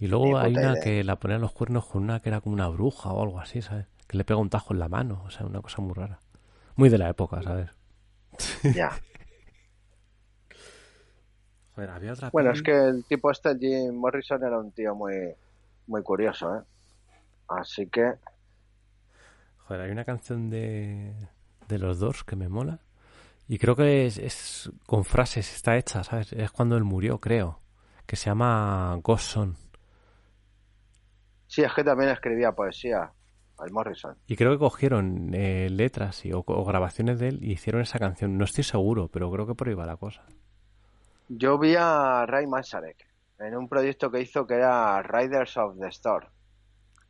Y Ni luego hay una idea. que la ponían los cuernos con una que era como una bruja o algo así, ¿sabes? Que le pega un tajo en la mano, o sea, una cosa muy rara. Muy de la época, ¿sabes? Ya. Joder, había otra Bueno, peli- es que el tipo este, Jim Morrison, era un tío muy, muy curioso, ¿eh? Así que, Joder, hay una canción de, de los Doors que me mola. Y creo que es, es con frases, está hecha, ¿sabes? Es cuando él murió, creo. que se llama Ghost Son. Sí, es que también escribía poesía, el Morrison. Y creo que cogieron eh, letras y, o, o grabaciones de él y hicieron esa canción. No estoy seguro, pero creo que por ahí va la cosa. Yo vi a Ray Manzarek en un proyecto que hizo que era Riders of the Store,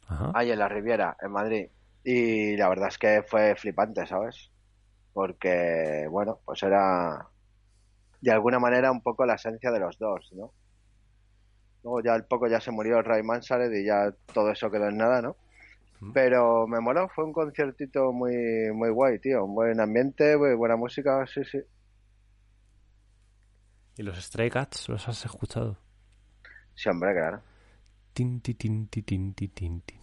Ajá. ahí en la Riviera, en Madrid. Y la verdad es que fue flipante, ¿sabes? Porque, bueno, pues era de alguna manera un poco la esencia de los dos, ¿no? Luego ya al poco ya se murió Ray Manzarek y ya todo eso quedó en nada, ¿no? Mm. Pero me moló, fue un conciertito muy, muy guay, tío. Un buen ambiente, muy buena música, sí, sí. ¿Y los Stray Cats los has escuchado? Sí, hombre, claro. Tin, ti, tin, ti, tin, ti, tin, tin.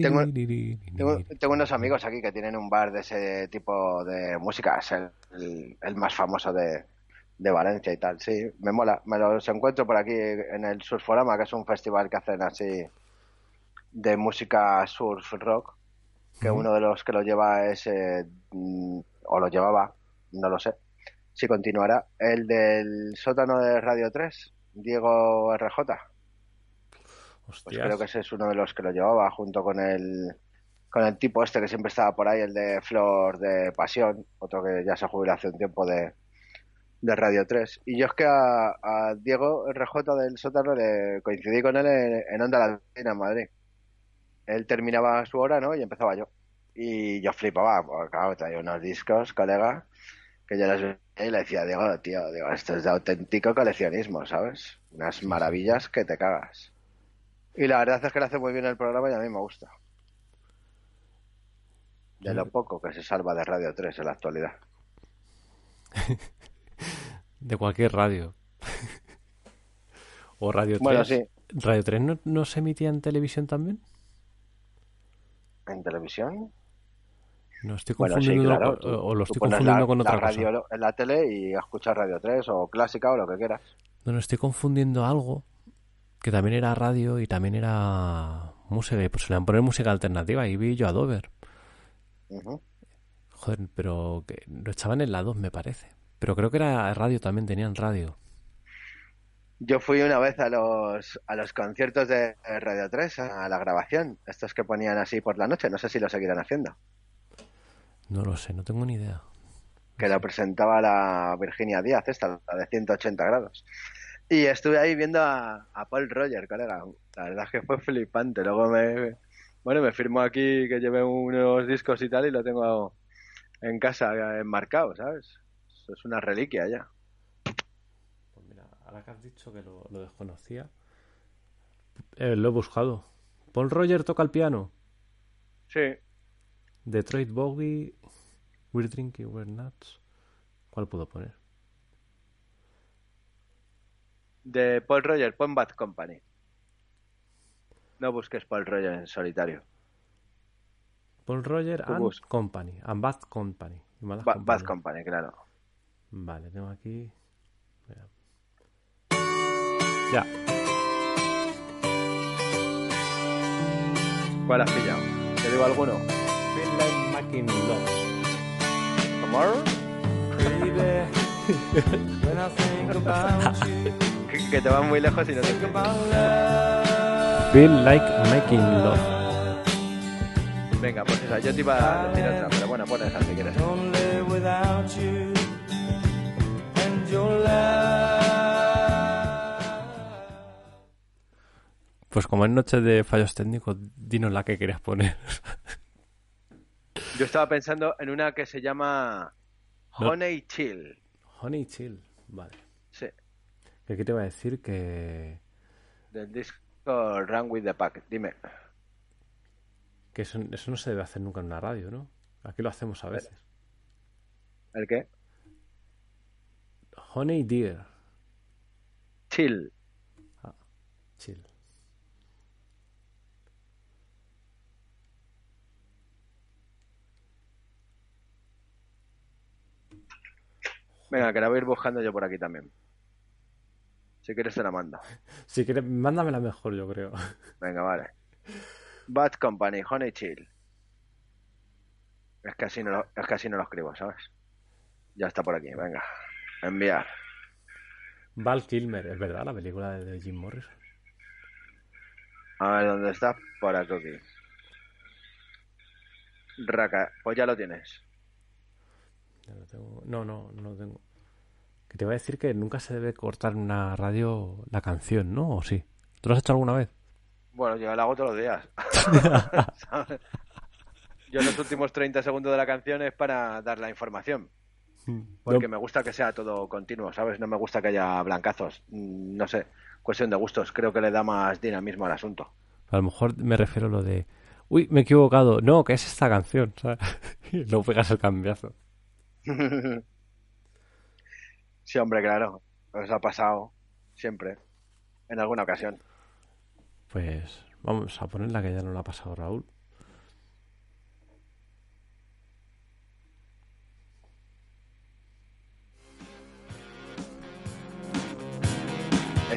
Tengo- Tiririririri. Tengo, tengo unos amigos aquí que tienen un bar de ese tipo de música, es el, el- el más famoso de, de Valencia y tal, sí, me mola. Me los encuentro por aquí en el Surforama, que es un festival que hacen así de música surf rock, que uno de los que lo lleva es, eh, mm, o lo llevaba, no lo sé, si continuará, el del sótano de Radio 3, Diego RJ. Pues creo que ese es uno de los que lo llevaba junto con el con el tipo este que siempre estaba por ahí, el de Flor de Pasión, otro que ya se jubiló hace un tiempo de, de Radio 3. Y yo es que a, a Diego RJ del sótano le coincidí con él en, en Onda Latina en Madrid. Él terminaba su hora, ¿no? Y empezaba yo. Y yo flipaba, porque claro, traía unos discos, colega, que yo les veía y le decía, Diego, tío, digo, esto es de auténtico coleccionismo, ¿sabes? Unas maravillas que te cagas. Y la verdad es que le hace muy bien el programa y a mí me gusta. De lo poco que se salva de Radio 3 en la actualidad. De cualquier radio. o Radio 3. Bueno, sí, ¿Radio 3 no, no se emitía en televisión también? en televisión. No estoy Bueno, sí, confundiendo claro. o- tú- o, lo estoy confundiendo la, con la otra radio cosa. en la tele y escuchas Radio 3 o clásica o lo que quieras. No, no, estoy confundiendo algo que también era radio y también era música. Y pues solían poner música alternativa y vi yo a Dover. Joder, pero que lo echaban en la 2, me parece. Pero creo que era radio también, tenían radio. Yo fui una vez a los, a los conciertos de Radio 3, a la grabación, estos que ponían así por la noche, no sé si lo seguirán haciendo, No lo sé, no tengo ni idea. que lo presentaba la Virginia Díaz, esta, la de 180 grados. Y estuve ahí viendo a, a Paul Roger, colega. La verdad es que fue flipante. Luego me, bueno, me firmó aquí que llevé unos discos y tal y lo tengo en casa enmarcado, ¿sabes? Eso es una reliquia ya. Pues mira, ahora que has dicho que lo, lo desconocía, eh, lo he buscado. Paul Roger toca el piano. Sí. Detroit Bowie, We're Drinking, We're Nuts. ¿Cuál puedo poner? De Paul Roger, pon Bad Company. No busques Paul Roger en solitario. Paul Roger and Company. And Bad Company. Bad Company, claro. Vale, tengo aquí. Mira. Ya. ¿Cuál has pillado? ¿Te digo alguno? Feel like making love. You, Que, que te vas muy lejos y no te. Feel like making love. Venga, pues esa. Yo te iba a decir otra, pero bueno, pon esa si quieres. Pues como en noche de fallos técnicos, dinos la que querías poner. Yo estaba pensando en una que se llama No. Honey Chill. Honey Chill. Vale. Sí, Que aquí te iba a decir que, del disco Run with the Pack. Dime. que eso, eso no se debe hacer nunca en una radio, ¿no? Aquí lo hacemos a veces. ¿El qué? Honey Dear. Chill. Chill. Venga, que la voy a ir buscando yo por aquí también. Si quieres te la mando. Si quieres, mándamela mejor, yo creo. Venga, vale. Bad Company, Honey Chill. Es que así no lo, es que así no lo escribo, ¿sabes? Ya está por aquí, venga. Enviar. Val Kilmer, es verdad, la película de- Jim Morrison. A ver, ¿dónde está? Por aquí. Raka, pues ya lo tienes. Ya lo tengo. No, no, no lo tengo. Que te voy a decir que nunca se debe cortar en una radio la canción, ¿no? ¿O sí? ¿Tú lo has hecho alguna vez? Bueno, yo lo hago todos los días. Yo los últimos 30 segundos de la canción es para dar la información. Porque No, me gusta que sea todo continuo, ¿sabes? No me gusta que haya blancazos. Mm, No sé, cuestión de gustos. Creo que le da más dinamismo al asunto. A lo mejor me refiero a lo de... Uy, me he equivocado. No, que es esta canción, ¿sabes? Y luego pegas el cambiazo. Sí, hombre, claro. Os ha pasado siempre. En alguna ocasión. Pues vamos a poner la que ya no la ha pasado Raúl.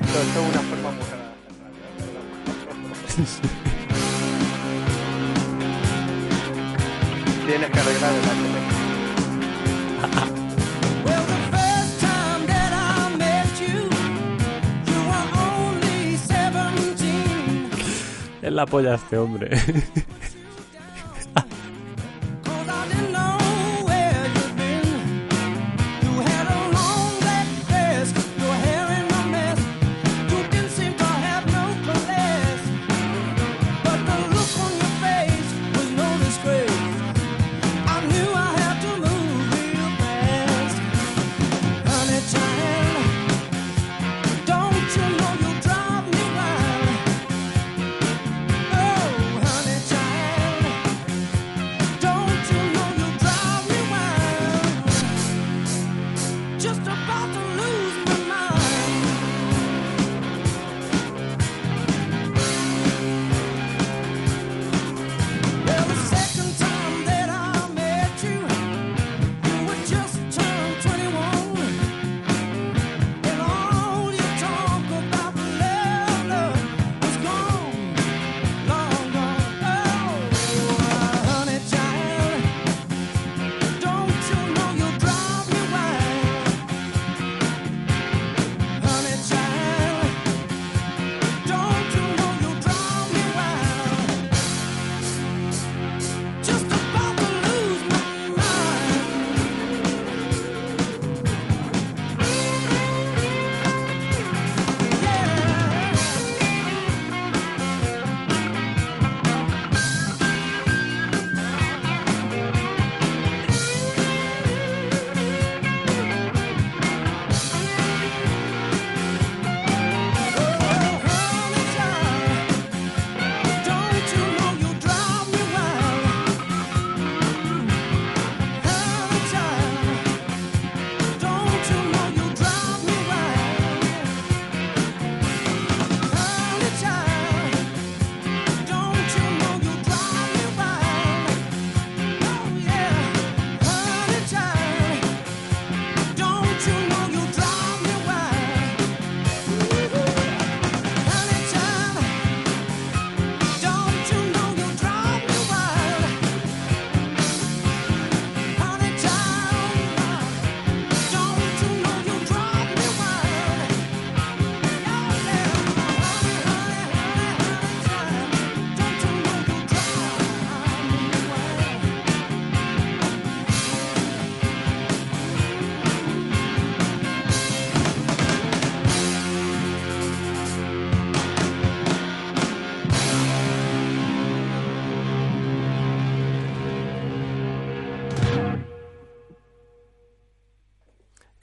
Esto, esto es una forma muy rara ¿verdad? Tienes que arreglar el HTML. Well, the first time that I met you, you were only 17. Es la polla este hombre.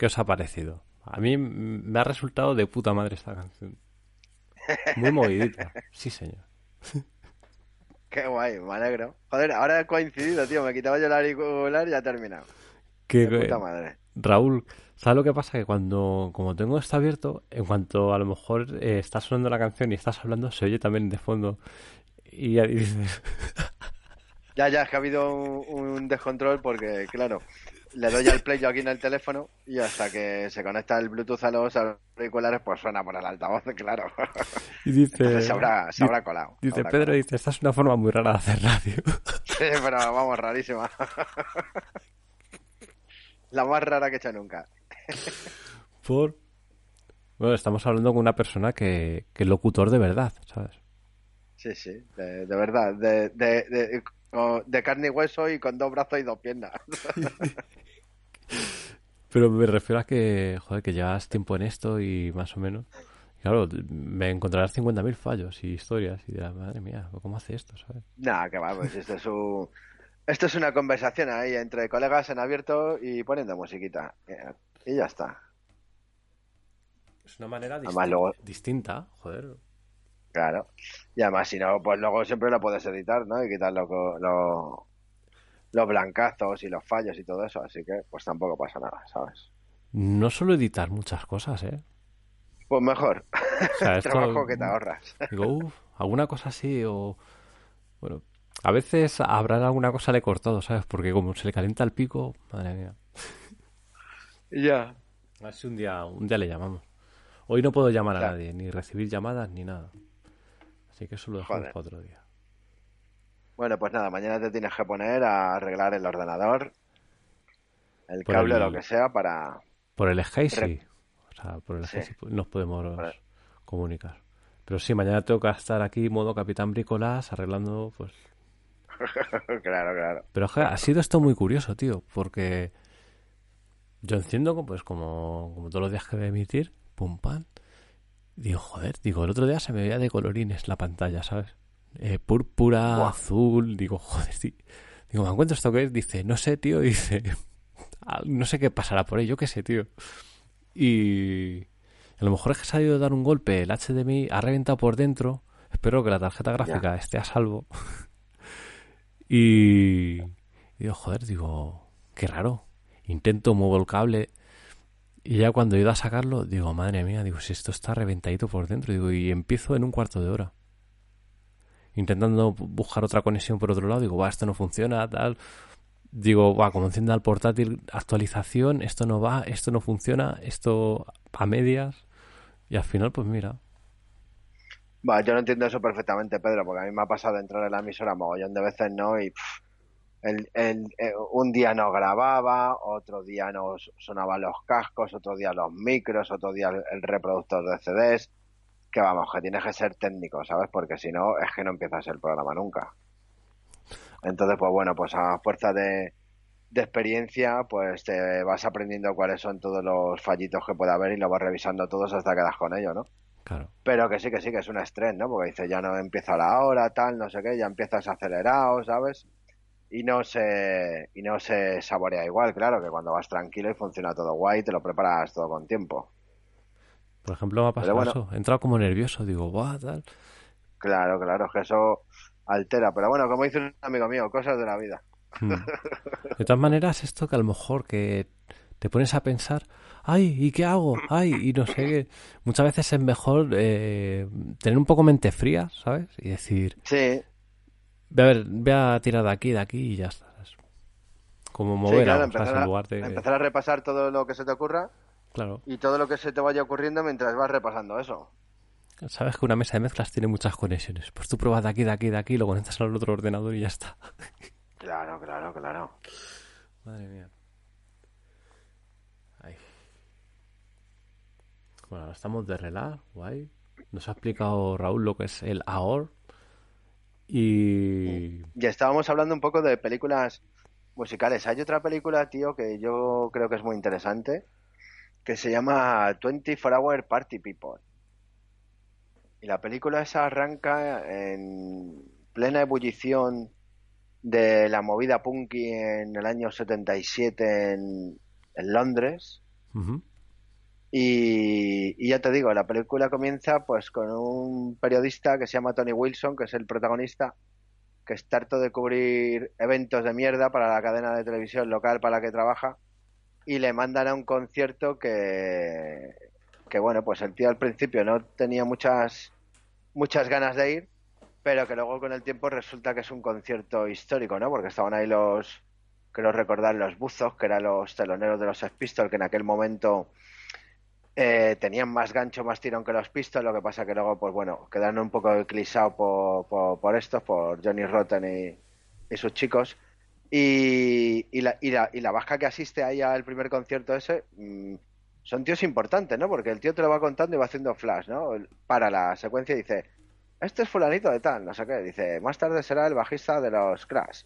¿Qué os ha parecido? A mí me ha resultado de puta madre esta canción. Muy movidita. Sí, señor. Qué guay, me alegro. Joder, ahora he coincidido, tío. Me quitaba yo el auricular y ya ha terminado. Que, De puta madre. Raúl, ¿sabes lo que pasa? Que cuando, como tengo esto abierto, en cuanto a lo mejor eh, está sonando la canción y estás hablando, se oye también de fondo. Y ya dices, Ya, ya, es que ha habido un, un descontrol porque, claro, le doy al play yo aquí en el teléfono y hasta que se conecta el Bluetooth a los auriculares, pues suena por el altavoz, claro. y dice, Entonces se habrá, se habrá colado. dice habrá Pedro, colado. dice, esta es una forma muy rara de hacer radio. Sí, pero vamos, rarísima. La más rara que he hecho nunca. Por... Bueno, estamos hablando con una persona que, que es locutor de verdad, ¿sabes? Sí, sí, de, de verdad, de, de, de, carne y hueso y con dos brazos y dos piernas. Pero me refiero a que, joder, que llevas tiempo en esto y más o menos. Claro, me encontrarás 50.000 fallos y historias y dirás, madre mía, ¿cómo hace esto, sabes? Nada, que va, pues esto es un... Esto es una conversación ahí entre colegas en abierto y poniendo musiquita. Y ya está. Es una manera Además, luego- distinta, joder. Claro. Y además, si no, pues luego siempre lo puedes editar, ¿no? Y quitar lo, lo- los blancazos y los fallos y todo eso. Así que, pues tampoco pasa nada, ¿sabes? No suelo editar muchas cosas, ¿eh? Pues mejor. O sea, esto- Trabajo que te ahorras. Digo, uff, alguna cosa así o... Bueno, a veces habrá alguna cosa le he cortado, ¿sabes? Porque como se le calienta el pico, madre mía. ya. A ver si un día, un día le llamamos. Hoy no puedo llamar a nadie, ni recibir llamadas, ni nada. Así que eso lo dejamos Joder. para otro día. Bueno, pues nada, mañana te tienes que poner a arreglar el ordenador, el Por cable o lo que sea para... Por el Re- sí. O sea, por el Sí. Nos podemos Vale. comunicar. Pero sí, mañana tengo que estar aquí modo Capitán Bricolás arreglando, pues... claro, claro. Pero que ha sido esto muy curioso, tío, porque yo enciendo, pues como, como todos los días que voy a emitir, pum, pam. Digo, joder, digo, el otro día se me veía de colorines la pantalla, ¿sabes? Eh, púrpura, azul, digo, joder, sí. Digo, ¿me encuentro esto qué es? Dice, no sé, tío, dice, "Ah, no sé qué pasará por ahí, yo qué sé, tío. Y a lo mejor es que se ha ido a dar un golpe, el HDMI ha reventado por dentro, espero que la tarjeta gráfica esté a salvo. Y y digo, joder, digo, qué raro. Intento, muevo el cable. Y ya cuando he ido a sacarlo, digo, madre mía, digo, si esto está reventadito por dentro, digo, y empiezo en un cuarto de hora. Intentando bu- buscar otra conexión por otro lado, digo, va, esto no funciona, tal. Digo, va, como encienda el portátil, actualización, esto no va, esto no funciona, esto a medias. Y al final, pues mira, Va, yo no entiendo eso perfectamente, Pedro, porque a mí me ha pasado de entrar en la emisora mogollón de veces, ¿no? Y el, el- eh, un día no grababa, otro día no sonaban los cascos, otro día los micros, otro día el, el reproductor de CDs. Que vamos, que tienes que ser técnico, ¿sabes? Porque si no, es que no empiezas el programa nunca. Entonces, pues bueno, pues a fuerza de, de experiencia, pues te vas aprendiendo cuáles son todos los fallitos que puede haber y lo vas revisando todos hasta que das con ello, ¿no? claro. Pero que sí, que sí, que es un estrés, ¿no? Porque dice, ya no empieza la hora, tal, no sé qué, ya empiezas acelerado, ¿sabes? Y no se, y no se saborea igual, claro, que cuando vas tranquilo y funciona todo guay, te lo preparas todo con tiempo. Por ejemplo, me ha pasado bueno. eso. He entrado como nervioso, digo, guau, tal. Claro, claro, es que eso altera. Pero bueno, como dice un amigo mío, cosas de la vida. Mm. De todas maneras, esto que a lo mejor que te pones a pensar, ay, ¿y qué hago? Ay, y no sé qué. Muchas veces es mejor eh, tener un poco mente fría, ¿sabes? Y decir, Sí, voy a ver, voy a tirar de aquí, de aquí y ya está. Como sí, mover a, lugar de... empezar a repasar todo lo que se te ocurra Claro. y todo lo que se te vaya ocurriendo mientras vas repasando eso. Sabes que una mesa de mezclas tiene muchas conexiones. Pues tú pruebas de aquí, de aquí, de aquí, lo conectas al otro ordenador y ya está. Claro, claro, claro. Madre mía. Ay. Bueno, ahora estamos de relax, guay. Nos ha explicado Raúl lo que es el AOR. Y. Y estábamos hablando un poco de películas musicales. Hay otra película, tío, que yo creo que es muy interesante, que se llama 24 Hour Party People. Y la película esa arranca en plena ebullición de la movida punky en el año 77 en, en Londres. Y, ya te digo, la película comienza pues con un periodista que se llama Tony Wilson, que es el protagonista, que está harto de cubrir eventos de mierda para la cadena de televisión local para la que trabaja y le mandan a un concierto que, que bueno, pues el tío al principio no tenía muchas, muchas ganas de ir, pero que luego con el tiempo resulta que es un concierto histórico, ¿no? Porque estaban ahí los, creo recordar, los buzos, que eran los teloneros de los Sex Pistols, que en aquel momento eh, tenían más gancho, más tirón que los Pistols, lo que pasa que luego, pues bueno, quedaron un poco eclipsados por, por, por por Johnny Rotten y, y sus chicos. Y, y, la, y, la, y la vasca que asiste ahí al primer concierto ese, mm, son tíos importantes, ¿no? Porque el tío te lo va contando y va haciendo flash, ¿no? Para la secuencia dice, este es fulanito de tal, no sé qué. Dice, más tarde será el bajista de los Crash.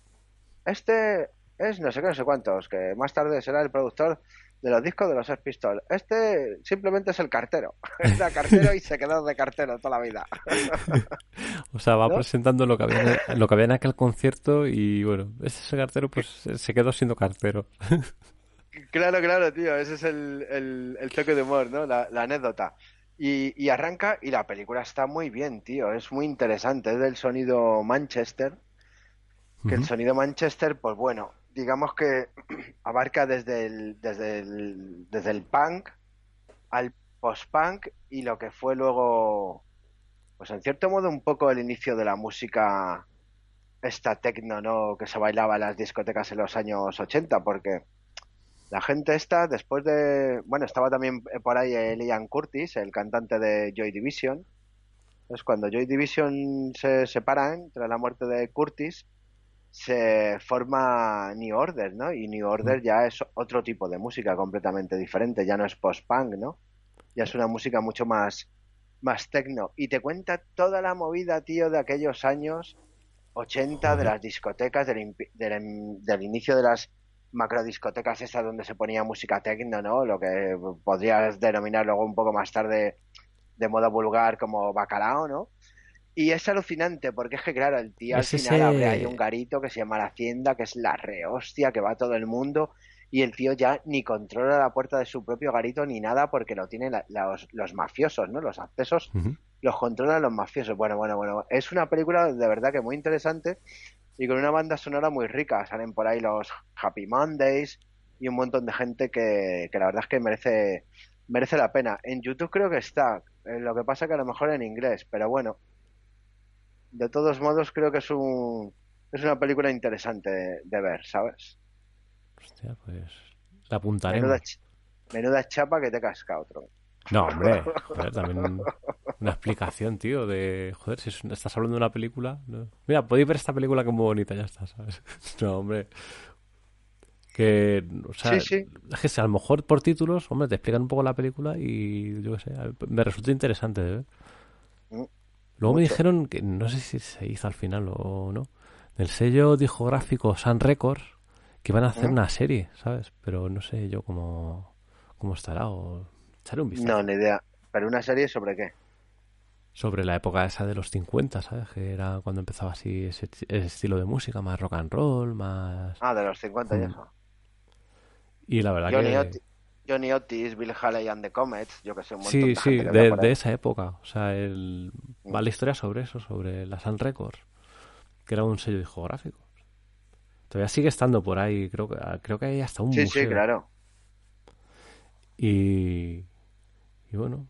Este es no sé qué, no sé cuántos, que más tarde será el productor de los discos de los Sex Pistols. Este simplemente es el cartero. Era cartero y se quedó de cartero toda la vida. O sea, va ¿No? presentando lo que, había en, lo que había en aquel concierto y bueno, ese cartero pues se quedó siendo cartero. Claro, claro, tío, ese es el, el, el toque de humor, ¿no? La, la anécdota. Y, y arranca y la película está muy bien, tío, es muy interesante, es del sonido Manchester, que el sonido Manchester, pues bueno, digamos que abarca desde el, desde el, desde el punk al post-punk y lo que fue luego, pues en cierto modo un poco el inicio de la música esta tecno, ¿no? Que se bailaba en las discotecas en los años 80, porque la gente esta, después de... Bueno, estaba también por ahí el Ian Curtis, el cantante de Joy Division. Entonces, cuando Joy Division se separan, tras la muerte de Curtis, se forma New Order, ¿no? Y New Order ya es otro tipo de música completamente diferente, ya no es post-punk, ¿no? Ya es una música mucho más, más tecno. Y te cuenta toda la movida, tío, de aquellos años 80, de las discotecas, del, del, del inicio de las macrodiscotecas esas donde se ponía música tecno, ¿no? Lo que podrías denominar luego un poco más tarde de modo vulgar como bacalao, ¿no? Y es alucinante porque es que, claro, el tío al Es final ese- abre ahí un garito que se llama La Hacienda, que es la rehostia, que va todo el mundo, y el tío ya ni controla la puerta de su propio garito ni nada porque lo tienen la- los, los mafiosos, ¿no? Los accesos los controlan los mafiosos. Bueno, bueno, bueno. Es una película de verdad que muy interesante y con una banda sonora muy rica. Salen por ahí los Happy Mondays y un montón de gente que, que la verdad es que merece, merece la pena. En YouTube creo que está. Eh, lo que pasa que a lo mejor en inglés, pero bueno. De todos modos creo que es un es una película interesante de, de ver, ¿sabes? Hostia, pues la apuntaremos. Menuda, ch- menuda chapa que te casca otro. No, hombre, joder, también una explicación, tío, de... Joder, si es- estás hablando de una película... ¿no? Mira, podéis ver esta película que es muy bonita, ya está, ¿sabes? No, hombre. Que, o sea, Sí, sí. es que si a lo mejor por títulos, hombre, te explican un poco la película y yo qué sé, me resulta interesante de ver. Luego me dijeron que, no sé si se hizo al final o no, del sello discográfico Sun Records, que iban a hacer ¿Mm? una serie, ¿sabes? Pero no sé yo cómo, cómo estará o echaré un vistazo No, ni idea. ¿Pero una serie sobre qué? sobre la época esa de los 50, ¿sabes? Que era cuando empezaba así ese, ese estilo de música, más rock and roll, más... Ah, de los 50 y Mm. eso. Y la verdad Johnny, que... Johnny Otis, Bill Haley and the Comets, yo que sé, un montón Sí, de sí, de, esa época. O sea, el... va la historia sobre eso, sobre la Sun Records, que era un sello discográfico. Todavía sigue estando por ahí, creo que creo que hay hasta un Sí, museo. sí, claro. Y, y bueno,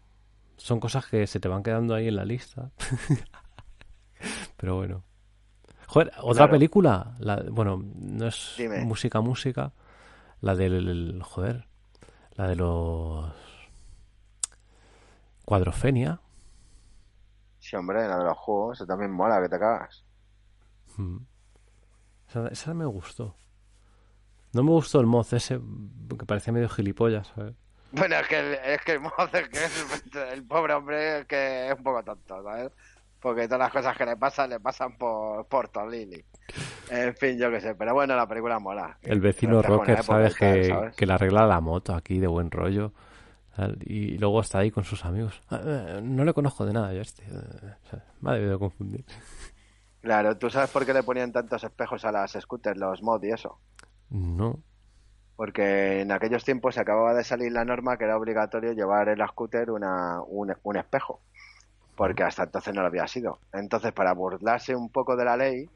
son cosas que se te van quedando ahí en la lista. Pero bueno. Joder, otra Claro. película, la, bueno, no es Dime. música, música, la del, joder, la de los Cuadrofenia. Sí, hombre, la de los juegos, eso también mola, que te cagas. Mm. Esa, esa me gustó. No me gustó el moz ese, que parecía medio gilipollas, ¿sabes? Bueno, es que el, es que el mozo, es que es el, el pobre hombre es que es un poco tonto, ¿sabes? Porque todas las cosas que le pasan, le pasan por, por Tolili. En fin, yo qué sé, pero bueno, la película mola. El vecino rocker, tal, Que, ¿sabes? que le arregla la moto aquí de buen rollo. Y luego está ahí con sus amigos. Ah, eh, No le conozco de nada yo este. eh. Me ha debido confundir. Claro, ¿tú sabes por qué le ponían tantos espejos a las scooters, los mod y eso? No. Porque en aquellos tiempos se acababa de salir la norma que era obligatorio llevar en la scooter una, un, un espejo, porque hasta entonces no lo había sido. Entonces, para burlarse un poco de la ley,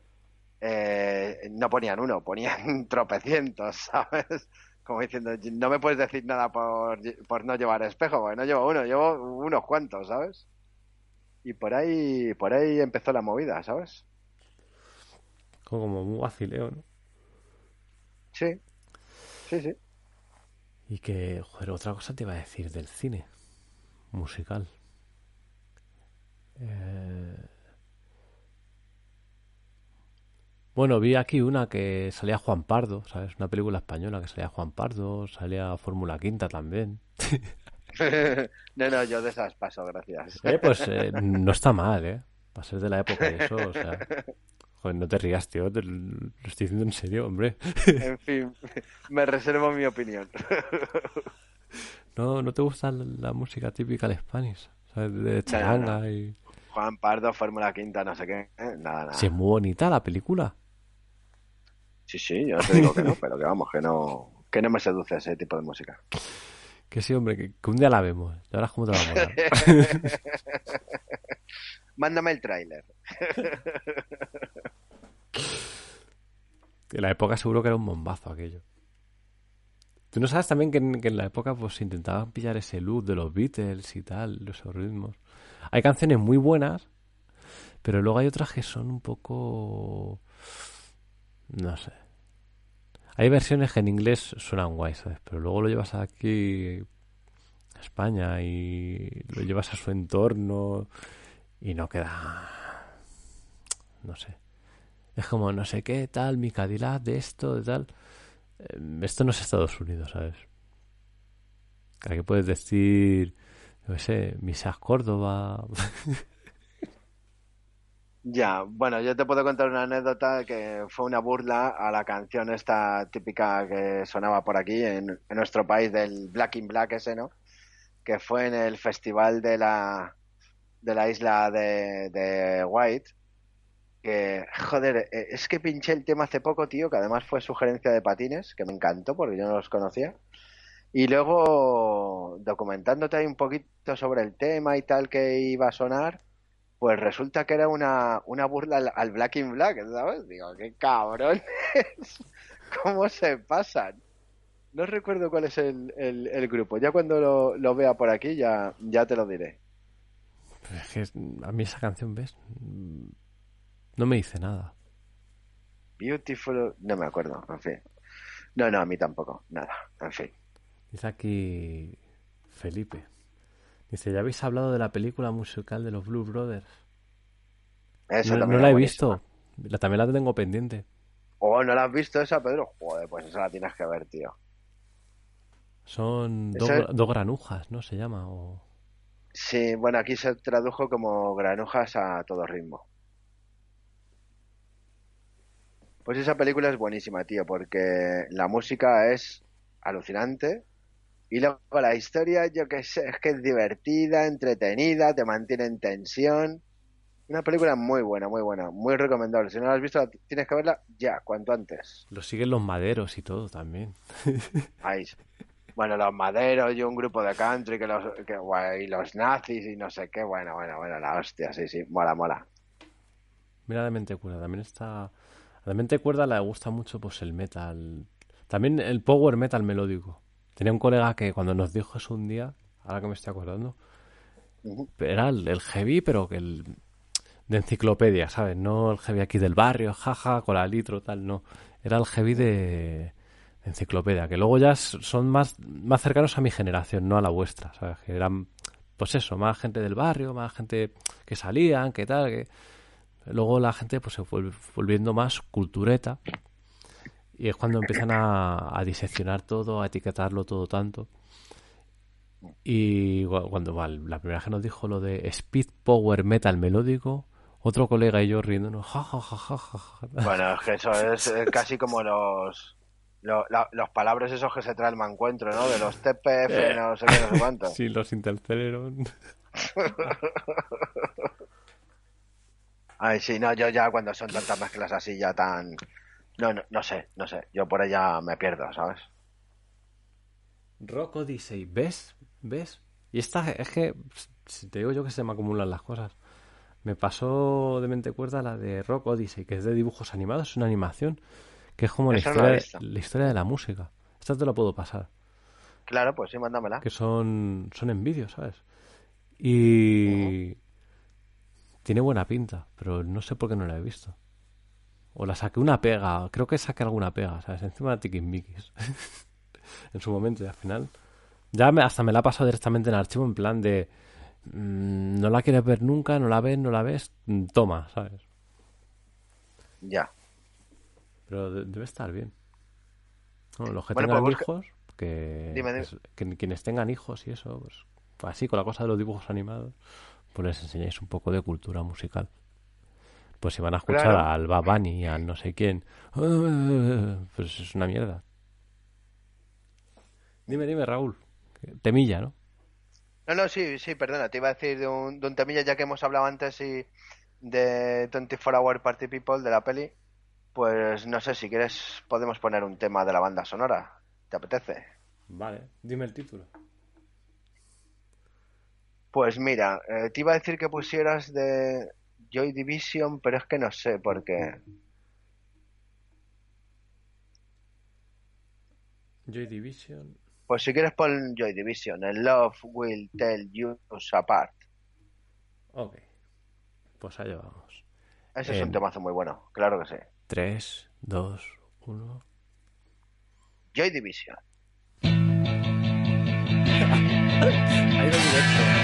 eh, no ponían uno, ponían tropecientos, ¿sabes? Como diciendo, no me puedes decir nada por, por no llevar espejo, porque no llevo uno, llevo unos cuantos, ¿sabes? Y por ahí, por ahí empezó la movida, ¿sabes? Como, muy vacileo, ¿no? Sí, sí, sí. Y que, joder, otra cosa te iba a decir del cine musical. Eh, Bueno, vi aquí una que salía Juan Pardo, ¿sabes? Una película española que salía Juan Pardo, salía Fórmula Quinta también. no, no, yo de esas paso, gracias. Eh, pues eh, no está mal, ¿eh? Va a ser de la época y eso, o sea... Joder, no te rías, tío, te lo estoy diciendo en serio, hombre. En fin, me reservo mi opinión. ¿No, no te gusta la, música típica de Spanish? ¿Sabes? De charanga y... Juan Pardo, Fórmula Quinta, no sé qué. ¿eh? Nada, nada. Si es muy bonita la película. Sí, sí, yo no te digo que no, pero que vamos, que no, que no me seduce ese tipo de música. Que sí, hombre, que, que un día la vemos. Ya verás cómo te va a molar. Mándame el tráiler. En la época seguro que era un bombazo aquello. Tú no sabes también que en, que en la época pues intentaban pillar ese look de los Beatles y tal, esos ritmos. Hay canciones muy buenas, pero luego hay otras que son un poco... No sé. Hay versiones que en inglés suenan guay, ¿sabes? Pero luego lo llevas aquí a España y lo llevas a su entorno y no queda... No sé. Es como no sé qué, tal, mi Cadillac, de esto, de tal. Eh, Esto no es Estados Unidos, ¿sabes? Aquí puedes decir, qué sé, Misas Córdoba. Ya, bueno, yo te puedo contar una anécdota que fue una burla a la canción esta típica que sonaba por aquí en, nuestro país del Black in Black ese, ¿no? Que fue en el festival de la de la isla de, de White. Que, joder, eh, es que pinché el tema hace poco, tío, que además fue sugerencia de Patines, que me encantó porque yo no los conocía. Y luego, documentándote ahí un poquito sobre el tema y tal que iba a sonar, pues resulta que era una, una burla al, al Black in Black, ¿sabes? Digo, qué cabrones, ¿cómo se pasan? No recuerdo cuál es el, el, el grupo, ya cuando lo, lo vea por aquí ya, ya te lo diré. Es que a mí esa canción, ¿ves? Mm, No me dice nada. Beautiful, no me acuerdo, en fin. No, no, a mí tampoco, nada, en fin. Dice aquí Felipe. Dice, ¿ya habéis hablado de la película musical de los Blue Brothers? Eso No, no la he buenísima. visto. La, también la tengo pendiente. Oh, ¿no la has visto esa, Pedro? Joder, pues esa la tienes que ver, tío. Son dos, Esa- dos granujas, ¿no? Se llama. O... Sí, bueno, aquí se tradujo como granujas a todo ritmo. Pues esa película es buenísima, tío, porque la música es alucinante y luego la historia, yo qué sé, es que es divertida, entretenida, te mantiene en tensión. Una película muy buena, muy buena, muy recomendable. Si no la has visto, tienes que verla ya, cuanto antes. Lo siguen los maderos y todo también. Ahí. Bueno, los maderos y un grupo de country que los, que, y los nazis y no sé qué. Bueno, bueno, bueno, la hostia, sí, sí, mola, mola. Mira de mente cuerda, también está. A de mente cuerda le gusta mucho pues el metal. También el power metal melódico. Tenía un colega que cuando nos dijo eso un día, ahora que me estoy acordando, era el, el heavy, pero que el de enciclopedia, ¿sabes? No el heavy aquí del barrio, jaja, con la litro, tal, no. Era el heavy de, enciclopedia, que luego ya son más, más cercanos a mi generación, no a la vuestra, ¿sabes? Que eran, pues eso, más gente del barrio, más gente que salían, que tal, que... Luego la gente pues se fue volviendo más cultureta y es cuando empiezan a, a diseccionar todo, a etiquetarlo todo tanto. Y cuando la primera vez que nos dijo lo de speed power metal melódico, otro colega y yo riéndonos, ja, ja, ja, ja, ja, ja. Bueno, es que eso es eh, casi como los, lo- la- los palabras esos que se trae el mancuentro, ¿no? De los TPF, no sé qué, no sé cuánto. Sí, los interceleros. Ay, sí, no, yo ya cuando son tantas mezclas así ya tan... No, no, no sé, no sé. Yo por ella me pierdo, ¿sabes? Rock Odyssey, ¿ves? ¿Ves? Y esta es que, si te digo yo que se me acumulan las cosas. Me pasó de mente cuerda la de Rock Odyssey, que es de dibujos animados, es una animación, que es como la historia, visto. la historia de la música. Esta te la puedo pasar, Claro, pues sí, mándamela. que son, son en vídeo, ¿sabes? Y tiene buena pinta, pero no sé por qué no la he visto. O la saqué una pega, creo que saqué alguna pega, ¿sabes? Encima de Tikimikis. en su momento y al final. Ya me- hasta me la ha pasado directamente en archivo en plan de. mm, no la quieres ver nunca, no la ves, no la ves, mm, toma, ¿sabes? Ya. Pero de- debe estar bien. Bueno, los que Bueno, tengan pues busca- hijos, Que, Dime, dime. es- que quienes tengan hijos y eso, pues así con la cosa de los dibujos animados, pues les enseñáis un poco de cultura musical. Pues si van a escuchar Claro. al y al no sé quién, pues es una mierda. Dime, dime, Raúl. Temilla, ¿no? No, no, sí, sí, perdona, te iba a decir de un, de un temilla ya que hemos hablado antes y de 24 Hour Party People de la peli. Pues no sé, si quieres podemos poner un tema de la banda sonora. ¿Te apetece? Vale, dime el título. Pues mira, eh, te iba a decir que pusieras de Joy Division, pero es que no sé por qué. Joy Division. Pues si quieres pon Joy Division, el Love Will Tell You Apart. Ok. Pues allá vamos. Ese es un temazo muy bueno, claro que sí. 3, 2, 1. Joy Division. Ha ido directo.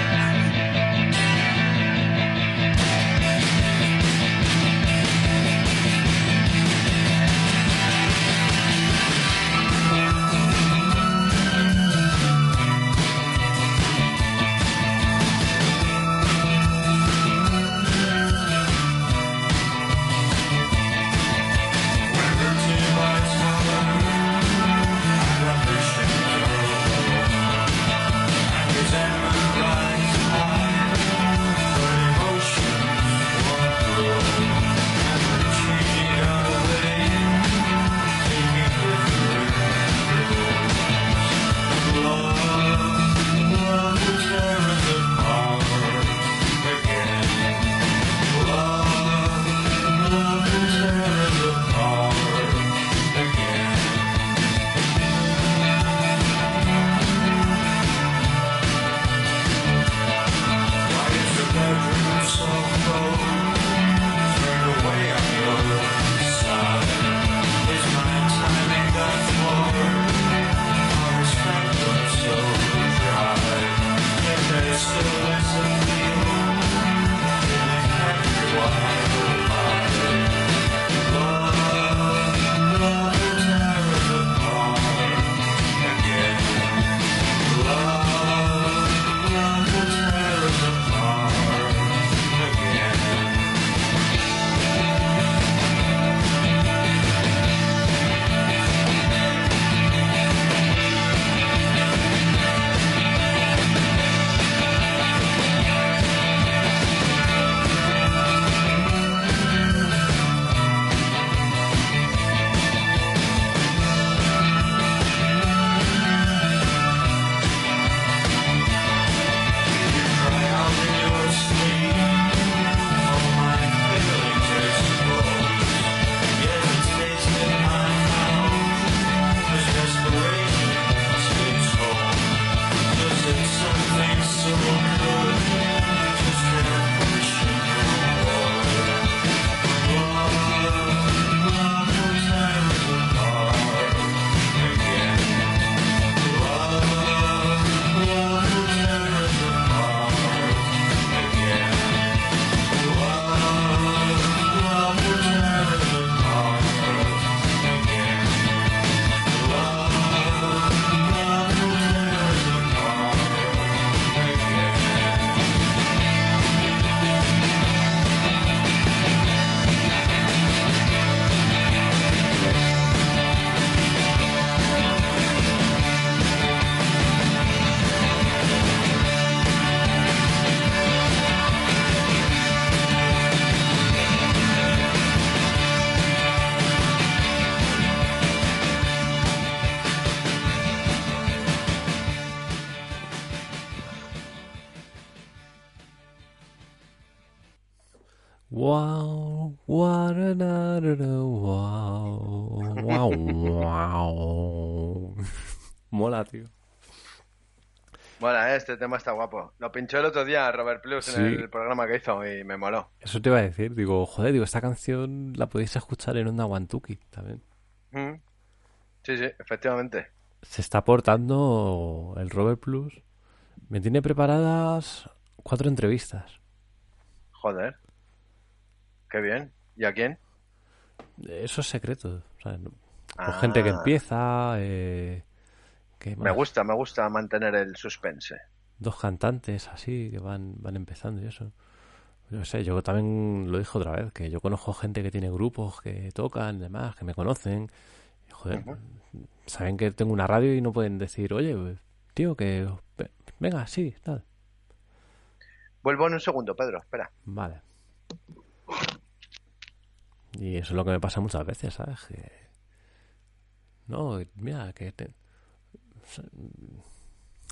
Este tema está guapo. Lo pinchó el otro día Robert Plus Sí. en el programa que hizo y me moló. Eso te iba a decir. Digo, joder, digo, esta canción la podéis escuchar en Onda Wantuki también. Mm. Sí, sí, efectivamente. Se está aportando el Robert Plus. Me tiene preparadas cuatro entrevistas. Joder. Qué bien. ¿Y a quién? Eso es secreto. o sea, no- Con Ah. gente que empieza, eh, ¿Qué Me gusta, me gusta mantener el suspense. Dos cantantes así que van, van empezando y eso. Yo no sé, yo también lo dije otra vez, que yo conozco gente que tiene grupos que tocan, demás, que me conocen. Y, joder, saben que tengo una radio y no pueden decir, oye, pues, tío, que ve- venga, sí, tal. Vuelvo en un segundo, Pedro, espera. Vale. Y eso es lo que me pasa muchas veces, ¿sabes? Que... No, mira, que... te-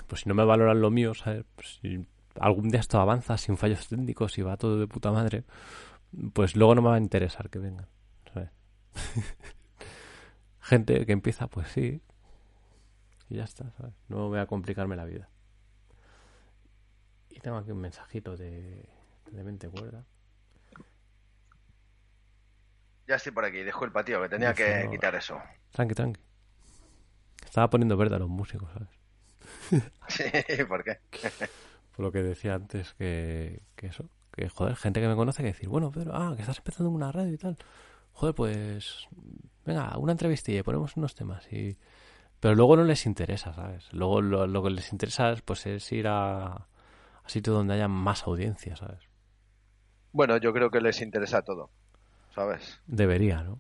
Pues si no me valoran lo mío, ¿sabes? Pues si algún día esto avanza sin fallos técnicos y va todo de puta madre, pues luego no me va a interesar que vengan, ¿sabes? Gente que empieza, pues sí. Y ya está, ¿sabes? No voy a complicarme la vida. Y tengo aquí un mensajito de, de mente cuerda. Ya estoy por aquí, disculpa, tío, que tenía que no. quitar eso. Tranqui, tranqui. Estaba poniendo verde a los músicos, ¿sabes? Sí, ¿por qué? Por lo que decía antes que, que eso, que joder, gente que me conoce que decir, bueno, Pedro, ah, que estás empezando en una radio y tal. Joder, pues, venga, una entrevistilla y ponemos unos temas y... Pero luego no les interesa, ¿sabes? Luego lo, lo que les interesa es, pues, es ir a, a sitios donde haya más audiencia, ¿sabes? Bueno, yo creo que les interesa todo, ¿sabes? Debería, ¿no?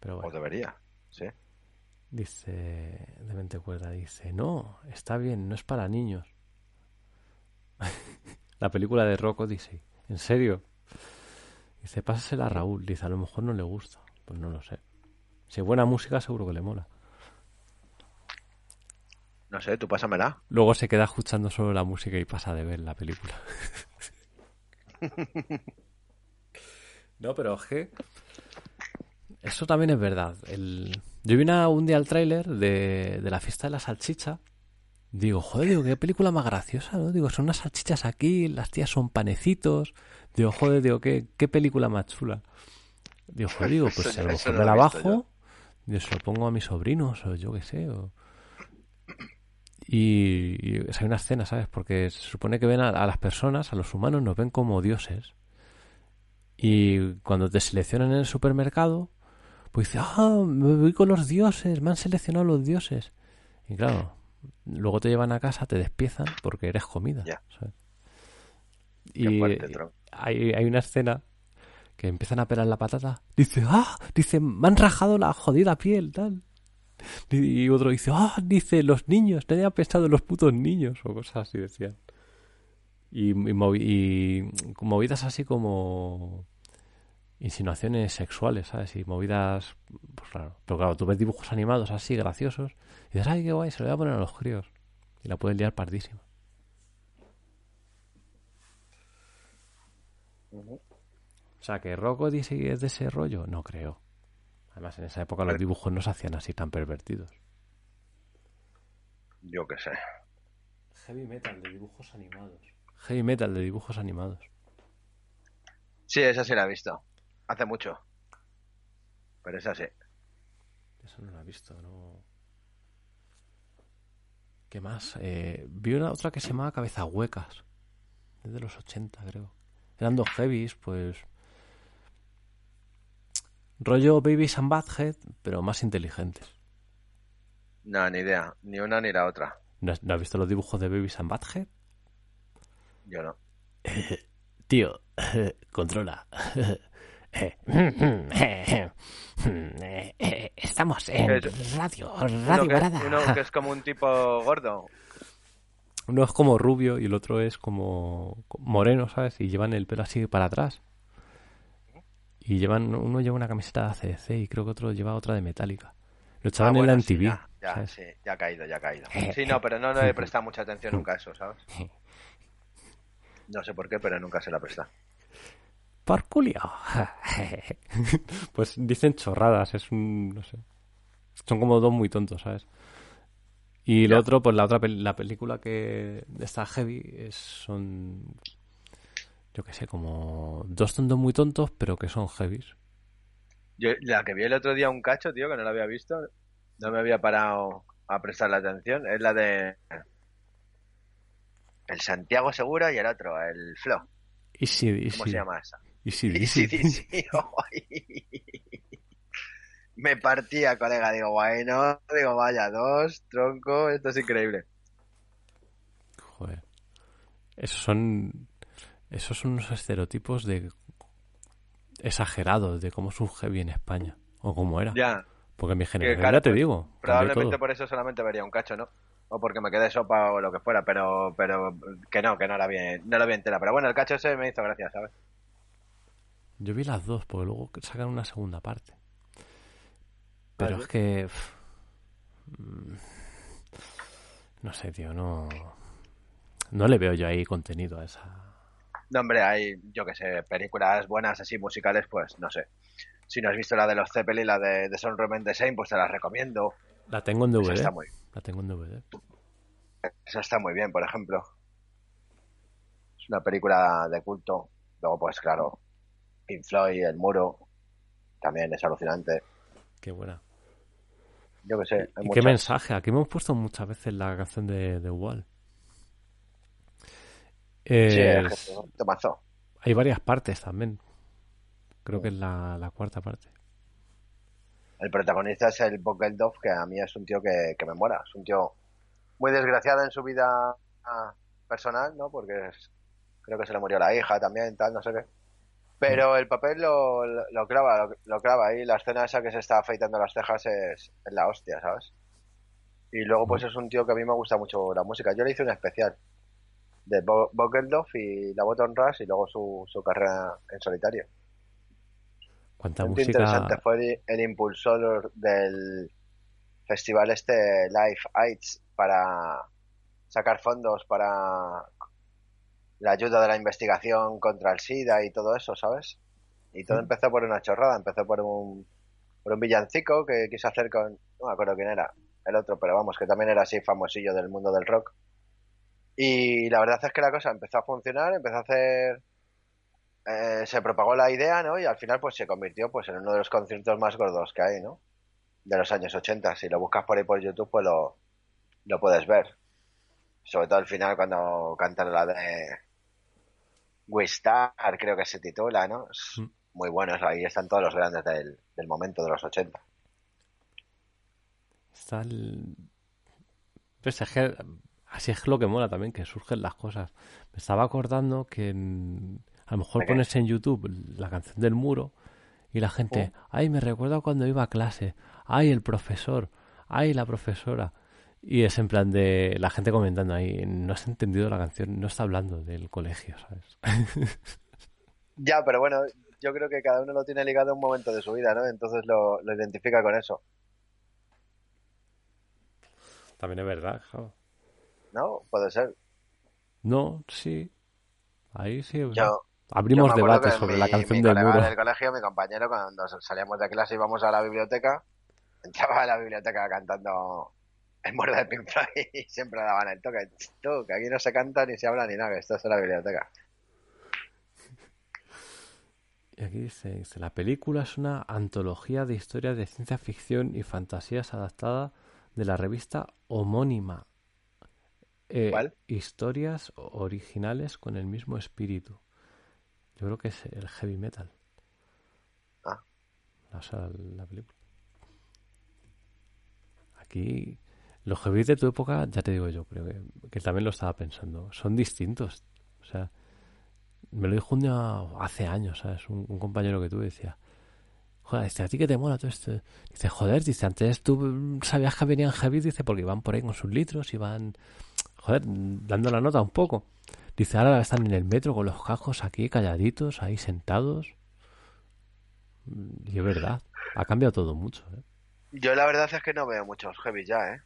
Pero O debería, sí. Dice, de mente cuerda, dice, no, está bien, no es para niños. La película de Rock Odyssey, ¿en serio? Dice, pásasela a Raúl, dice, a lo mejor no le gusta. Pues no lo sé. Si es buena música, seguro que le mola. No sé, tú pásamela. Luego se queda escuchando solo la música y pasa de ver la película. no, pero es que eso también es verdad. El... Yo vi una- un día el tráiler de, de la fiesta de la salchicha. Digo, joder, digo, qué película más graciosa, ¿no? Digo, son unas salchichas aquí, las tías son panecitos. Digo, joder, digo, qué, qué película más chula. Digo, joder, digo, pues si a lo mejor me la bajo, yo se lo pongo a mis sobrinos, o yo qué sé, o... Y, y, o sea, hay una escena, ¿sabes? Porque se supone que ven a, a las personas, a los humanos, nos ven como dioses. Y cuando te seleccionan en el supermercado, pues dices, ah, me voy con los dioses, me han seleccionado los dioses. Y claro, luego te llevan a casa, te despiezan porque eres comida. Y fuerte, hay, hay una escena que empiezan a pelar la patata. Dice, ah, dice, me han rajado la jodida piel, tal. Y y otro dice, ah, dice, los niños, nadie ha pensado en los putos niños, o cosas así decían. Y, y, movi- y movidas así como insinuaciones sexuales, ¿sabes? Y movidas, pues claro. Pero claro, tú ves dibujos animados así, graciosos, y dices, ay, qué guay, se lo voy a poner a los críos. Y la puedes liar pardísima. O sea, que Odyssey es de ese rollo, no creo. Además, en esa época los dibujos no se hacían así tan pervertidos. Yo qué sé. Heavy metal de dibujos animados. Heavy metal de dibujos animados. Sí, esa sí la he visto. Hace mucho. Pero esa sí. Eso no lo he visto, no. ¿Qué más? Eh, vi una otra que se llamaba Cabeza Huecas. Es de los 80, creo. Eran dos heavies, pues. Rollo Babies and Badhead, pero más inteligentes. No, ni idea. Ni una ni la otra. ¿No has, no has visto los dibujos de Babies and Badhead? Yo no. Tío, controla. Estamos en Es- radio, Uno radio que, Grada. uno que es como un tipo gordo. Uno es como rubio y el otro es como moreno, ¿sabes? Y llevan el pelo así para atrás. Y llevan, uno lleva una camiseta de ACDC y creo que otro lleva otra de Metallica. Lo echaban Ah, en la sí, MTV, ya, ya, ¿sabes? sí, ya ha caído, ya ha caído. Sí, no, pero no le he prestado mucha atención nunca a eso, ¿sabes? No sé por qué, pero nunca se la presta. Por culio. pues dicen chorradas, es un, no sé. Son como dos muy tontos, ¿sabes? Y lo Ya. otro, pues la otra la película que está heavy es, son, yo qué sé, como dos tontos muy tontos, pero que son heavies. Yo, la que vi el otro día un cacho, tío, que no la había visto, no me había parado a prestarle atención, es la de el Santiago Segura y el otro, el Flo. Easy, ¿Cómo se llama esa? Easy, Sí, sí, sí. Me partía, colega. Digo, bueno, digo, vaya, dos, tronco, esto es increíble. Joder. Esos son. Esos son unos estereotipos de. exagerados de cómo es un heavy en España. O cómo era. Ya, Porque mi generación, claro, ya te pues, digo. probablemente por eso solamente vería un cacho, ¿no? O porque me quedé sopa o lo que fuera, pero pero que no, que no la vi, no la vi entera. Pero bueno, el cacho ese me hizo gracia, ¿sabes? Yo vi las dos, porque luego sacan una segunda parte. Pero Vale. es que. pff, mm, No sé, tío, no. No le veo yo ahí contenido a esa. No, hombre, hay, yo que sé, películas buenas así musicales, pues no sé. Si no has visto la de los Zeppelin, la de, de Son Roman Same, pues te la recomiendo. La tengo en Esa DVD. está muy, La tengo en DVD. esa está muy bien, por ejemplo. Es una película de culto. Luego, pues claro, Pink Floyd, El Muro, también es alucinante. Qué buena. Yo que sé, hay ¿Y qué mensaje? Aquí hemos puesto muchas veces la canción de, de Wall. Sí, Eh, es que es un temazo. hay varias partes también. Creo que es la, la cuarta parte. El protagonista es el Bob Geldof, que a mí es un tío que, que me mola. Es un tío muy desgraciado en su vida ah, personal, ¿no? Porque es- creo que se le murió la hija también, tal, no sé qué. Pero el papel lo, lo, lo clava, lo, lo clava ahí. La escena esa que se está afeitando las cejas es, es la hostia, ¿sabes? Y luego, pues es un tío que a mí me gusta mucho la música. Yo le hice un especial de Bo- y la Bottom Rush y luego su, su carrera en solitario. ¿Cuánta Muy música? interesante. Fue el, el impulsor del festival este Life AIDS para sacar fondos para la ayuda de la investigación contra el SIDA y todo eso, ¿sabes? Y todo Mm. empezó por una chorrada, empezó por un, por un villancico que quiso hacer con, no me acuerdo quién era, el otro, pero vamos, que también era así famosillo del mundo del rock. Y la verdad es que la cosa empezó a funcionar, empezó a hacer eh, se propagó la idea, ¿no? Y al final pues se convirtió pues en uno de los conciertos más gordos que hay, ¿no? De los años 80. Si lo buscas por ahí por YouTube, pues lo, lo puedes ver. Sobre todo al final cuando cantan la de We Star, creo que se titula, ¿no? Es Mm. muy bueno, ahí están todos los grandes del, del momento de los 80. Está el... Pues es que así es lo que mola también, que surgen las cosas. Me estaba acordando que a lo mejor ¿De qué? pones en YouTube la canción del muro y la gente, Oh. ay, me recuerda cuando iba a clase, ay, el profesor, ay, la profesora. Y es en plan de la gente comentando ahí, no has entendido la canción, no está hablando del colegio, ¿sabes? Ya, pero bueno, yo creo que cada uno lo tiene ligado a un momento de su vida, ¿no? Entonces lo, lo identifica con eso, También es verdad, claro. ¿no? Puede ser. No, sí. Ahí sí. Yo, Abrimos Yo me acuerdo debate que sobre mi- la canción mi colega muro. del colegio, mi compañero, cuando salíamos de clase y íbamos a la biblioteca, entraba a la biblioteca cantando el muro de Pink Floyd y siempre le daban el toque. Tú, que aquí no se canta ni se habla ni nada, que esto es la biblioteca. Y aquí dice, dice, la película es una antología de historias de ciencia ficción y fantasías adaptada de la revista homónima. Eh, ¿Cuál? Historias originales con el mismo espíritu. Yo creo que es el heavy metal. Ah. O sea, la película. Aquí, los heavy de tu época, ya te digo yo, creo que, también lo estaba pensando. Son distintos. O sea, me lo dijo un día hace años, ¿sabes? Un, compañero que tuve decía, joder, dice, ¿a ti que te mola todo esto? Dice, joder, dice, antes tú sabías que venían heavy, dice, porque iban por ahí con sus litros, iban, joder, dando la nota un poco. Dice, ahora están en el metro con los cajos aquí, calladitos, ahí sentados. Y es verdad, ha cambiado todo mucho, ¿eh? Yo la verdad es que no veo muchos heavy ya, ¿eh?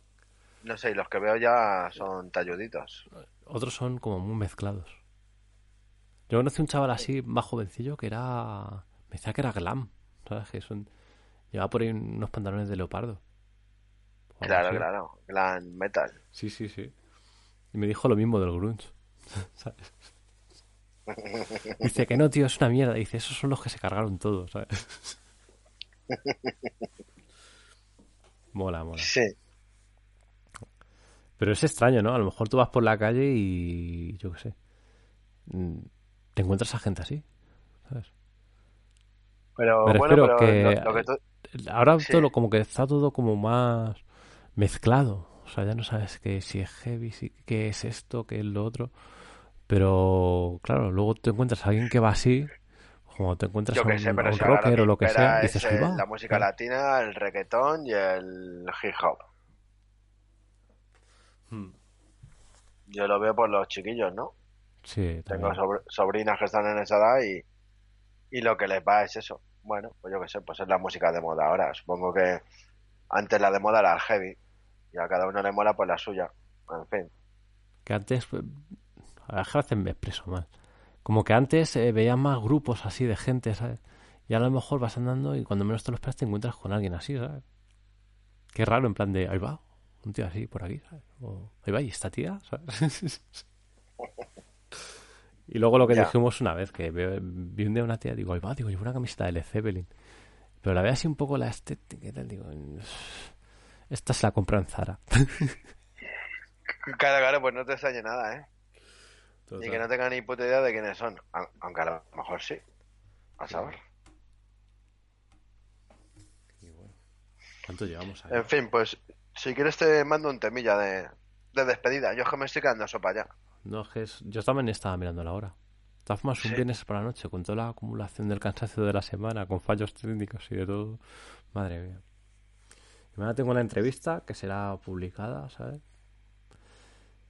No sé, y los que veo ya son talluditos. Otros son como muy mezclados. Yo conocí un chaval así, más jovencillo, que era... Me decía que era glam, ¿sabes? Que son... Llevaba por ahí unos pantalones de leopardo. Claro, así. claro, glam metal. Sí, sí, sí. Y me dijo lo mismo del grunge. ¿sabes? Dice que no, tío, es una mierda. Dice, esos son los que se cargaron todo, ¿sabes? mola, mola. Sí, Pero es extraño, ¿no? A lo mejor tú vas por la calle y yo qué sé. mm, Te encuentras a gente así, ¿sabes? pero Me bueno, pero que- lo, lo que tú... Ahora Sí. todo lo- como que está todo como más mezclado. O sea, ya no sabes que si es heavy, si, qué es esto, qué es lo otro. Pero claro, luego te encuentras a alguien que va así, como te encuentras Yo a que un, sé, a pero un si ahora rocker o lo que sea, es dices, "Ahí el- va". la música latina, el reggaetón y el hip hop. Hmm. Yo lo veo por los chiquillos, ¿no? Sí, Tengo también. sobr- sobrinas que están en esa edad y, y lo que les va es eso. Bueno, pues yo qué sé, pues es la música de moda ahora. Supongo que antes la de moda era el heavy y a cada uno le mola pues la suya. En fin. Que antes, pues, a veces me expreso mal. Como que antes eh, veías más grupos así de gente, ¿sabes? Y a lo mejor vas andando y cuando menos te lo esperas te encuentras con alguien así, ¿sabes? Qué raro, en plan de, ahí va, un tío así por aquí, ¿sabes? O, ahí va, y esta tía, ¿sabes? y luego lo que Ya. dijimos una vez, que vi un día una tía, digo, ahí va, digo, llevo una camiseta de Led Zeppelin. Pero la veo así un poco la estética y tal, digo, esta se la compró en Zara. Claro, claro, pues no te extrañe nada, ¿eh? Y que no tenga ni puta idea de quiénes son. Aunque a lo mejor sí. A saber. ¿Cuánto llevamos ahí? En fin, pues si quieres te mando un temilla de, de despedida. Yo es que me estoy quedando sopa ya. No, es que es- yo también estaba mirando la hora. De todas formas, un Sí. viernes por la noche, con toda la acumulación del cansancio de la semana, con fallos técnicos y de todo. Madre mía. Y mañana tengo la entrevista que será publicada, ¿sabes?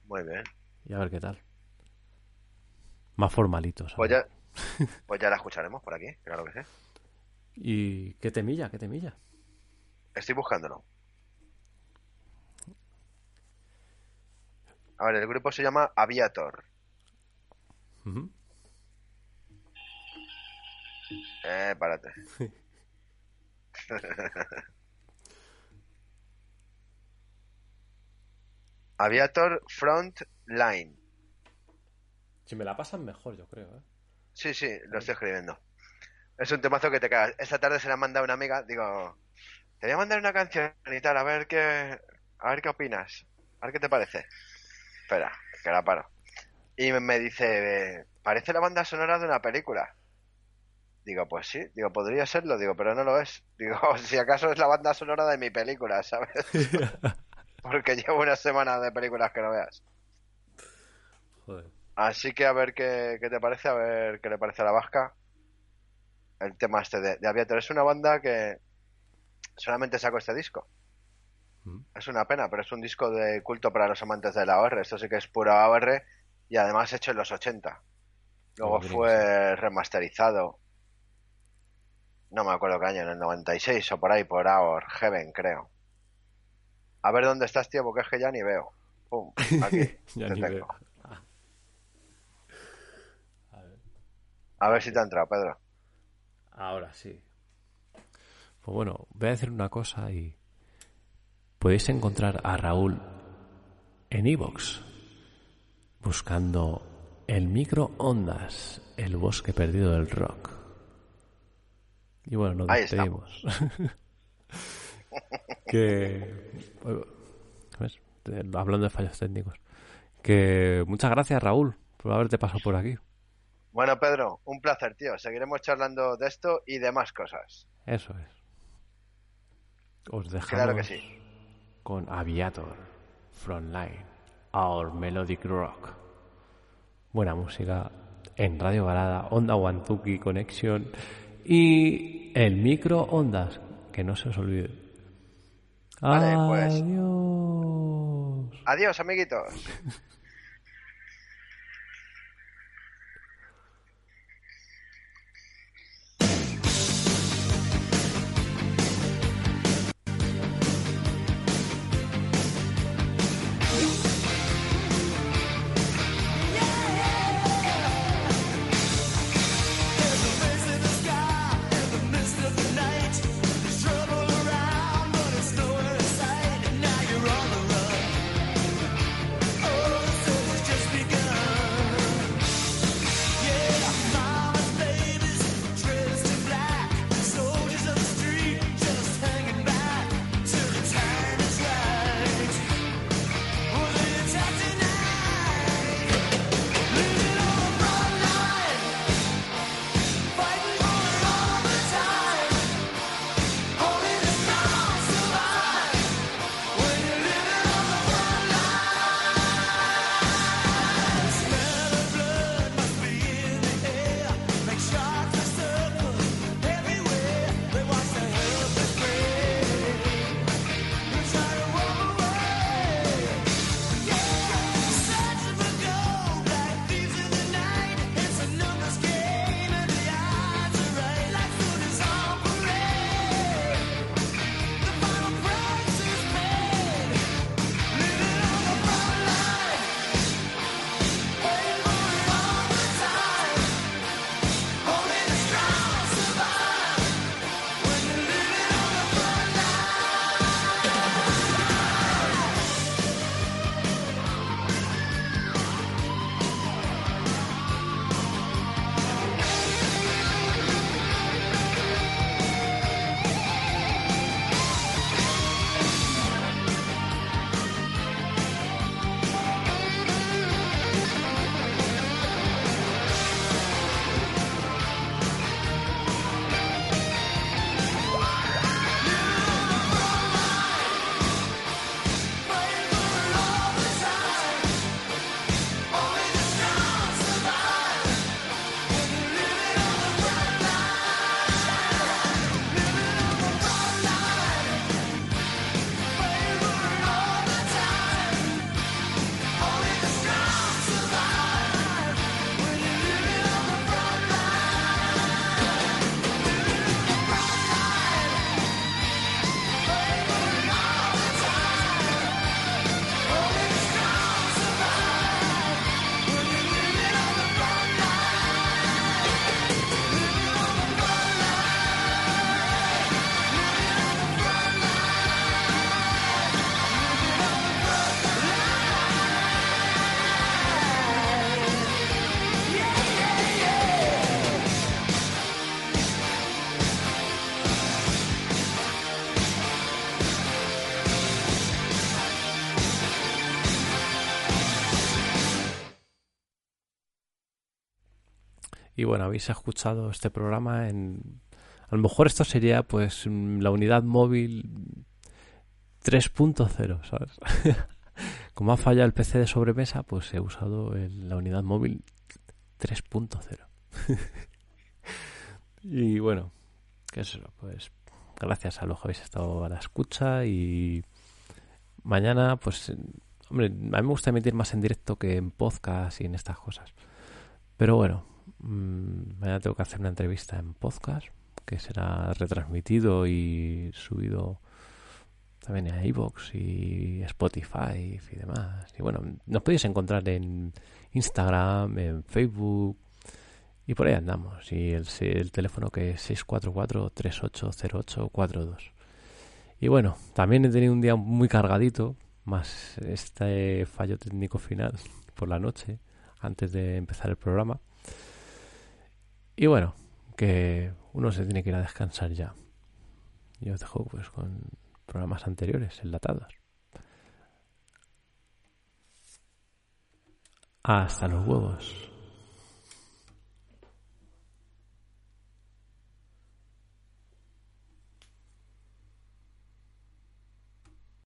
Muy bien. Y a ver qué tal. Más formalito, ¿sabes? Pues ya, pues ya la escucharemos por aquí, claro que sí. ¿Y qué temilla? ¿Qué temilla? Estoy buscándolo. A ver, el grupo se llama Aviator. Eh, párate. Aviator Front Line. Si me la pasan mejor, yo creo, ¿eh? Sí, sí, lo estoy escribiendo. Es un temazo que te cagas. Esta tarde se la ha mandado una amiga, digo, te voy a mandar una canción y tal, a ver qué, a ver qué opinas, a ver qué te parece. Espera, que la paro. Y me dice, parece la banda sonora de una película. Digo, pues sí, digo, podría serlo, digo, pero no lo es. Digo, si acaso es la banda sonora de mi película, ¿sabes? Porque llevo una semana de películas que no veas. Joder. Así que a ver qué, qué te parece, a ver qué le parece a la vasca el tema este de, de Aviator. Es una banda que solamente sacó este disco. Es una pena, pero es un disco de culto para los amantes de la AOR. Esto sí que es puro AOR y además hecho en los 80. Luego fue remasterizado. No me acuerdo qué año, en el 96 o por ahí, por AOR Heaven, creo. A ver dónde estás, tío, porque es que ya ni veo. Pum, aquí. Ya te ni tengo. veo. A ver si te ha entrado, Pedro. Ahora sí. Pues bueno, voy a decir una cosa y podéis encontrar a Raúl en Evox buscando el microondas, el bosque perdido del rock. Y bueno, nos Ahí despedimos. que ¿ves? Hablando de fallos técnicos. Que muchas gracias Raúl por haberte pasado por aquí. Bueno, Pedro, un placer, tío. Seguiremos charlando de esto y de más cosas. Eso es. Os dejamos Claro que sí. Con Aviator, Frontline, Our Melodic Rock. Buena música en Radio Varada, Onda Wantuki Connection y el microondas, que no se os olvide. Vale, pues. Adiós. Adiós, amiguitos. bueno, habéis escuchado este programa en... A lo mejor esto sería pues la unidad móvil 3.0, ¿sabes? Como ha fallado el PC de sobremesa, pues he usado la unidad móvil 3.0. y bueno, qué es pues gracias a los que habéis estado a la escucha y mañana, pues, hombre, a mí me gusta emitir más en directo que en podcast y en estas cosas. Pero bueno, mm, mañana tengo que hacer una entrevista en podcast que será retransmitido y subido también a iVoox y Spotify y demás. Y bueno, nos podéis encontrar en Instagram, en Facebook y por ahí andamos. Y el, el teléfono que es 644-380842. Y bueno, también he tenido un día muy cargadito, más este fallo técnico final por la noche, antes de empezar el programa. Y bueno, que uno se tiene que ir a descansar ya. Y os dejo pues con programas anteriores, enlatados. Hasta los huevos.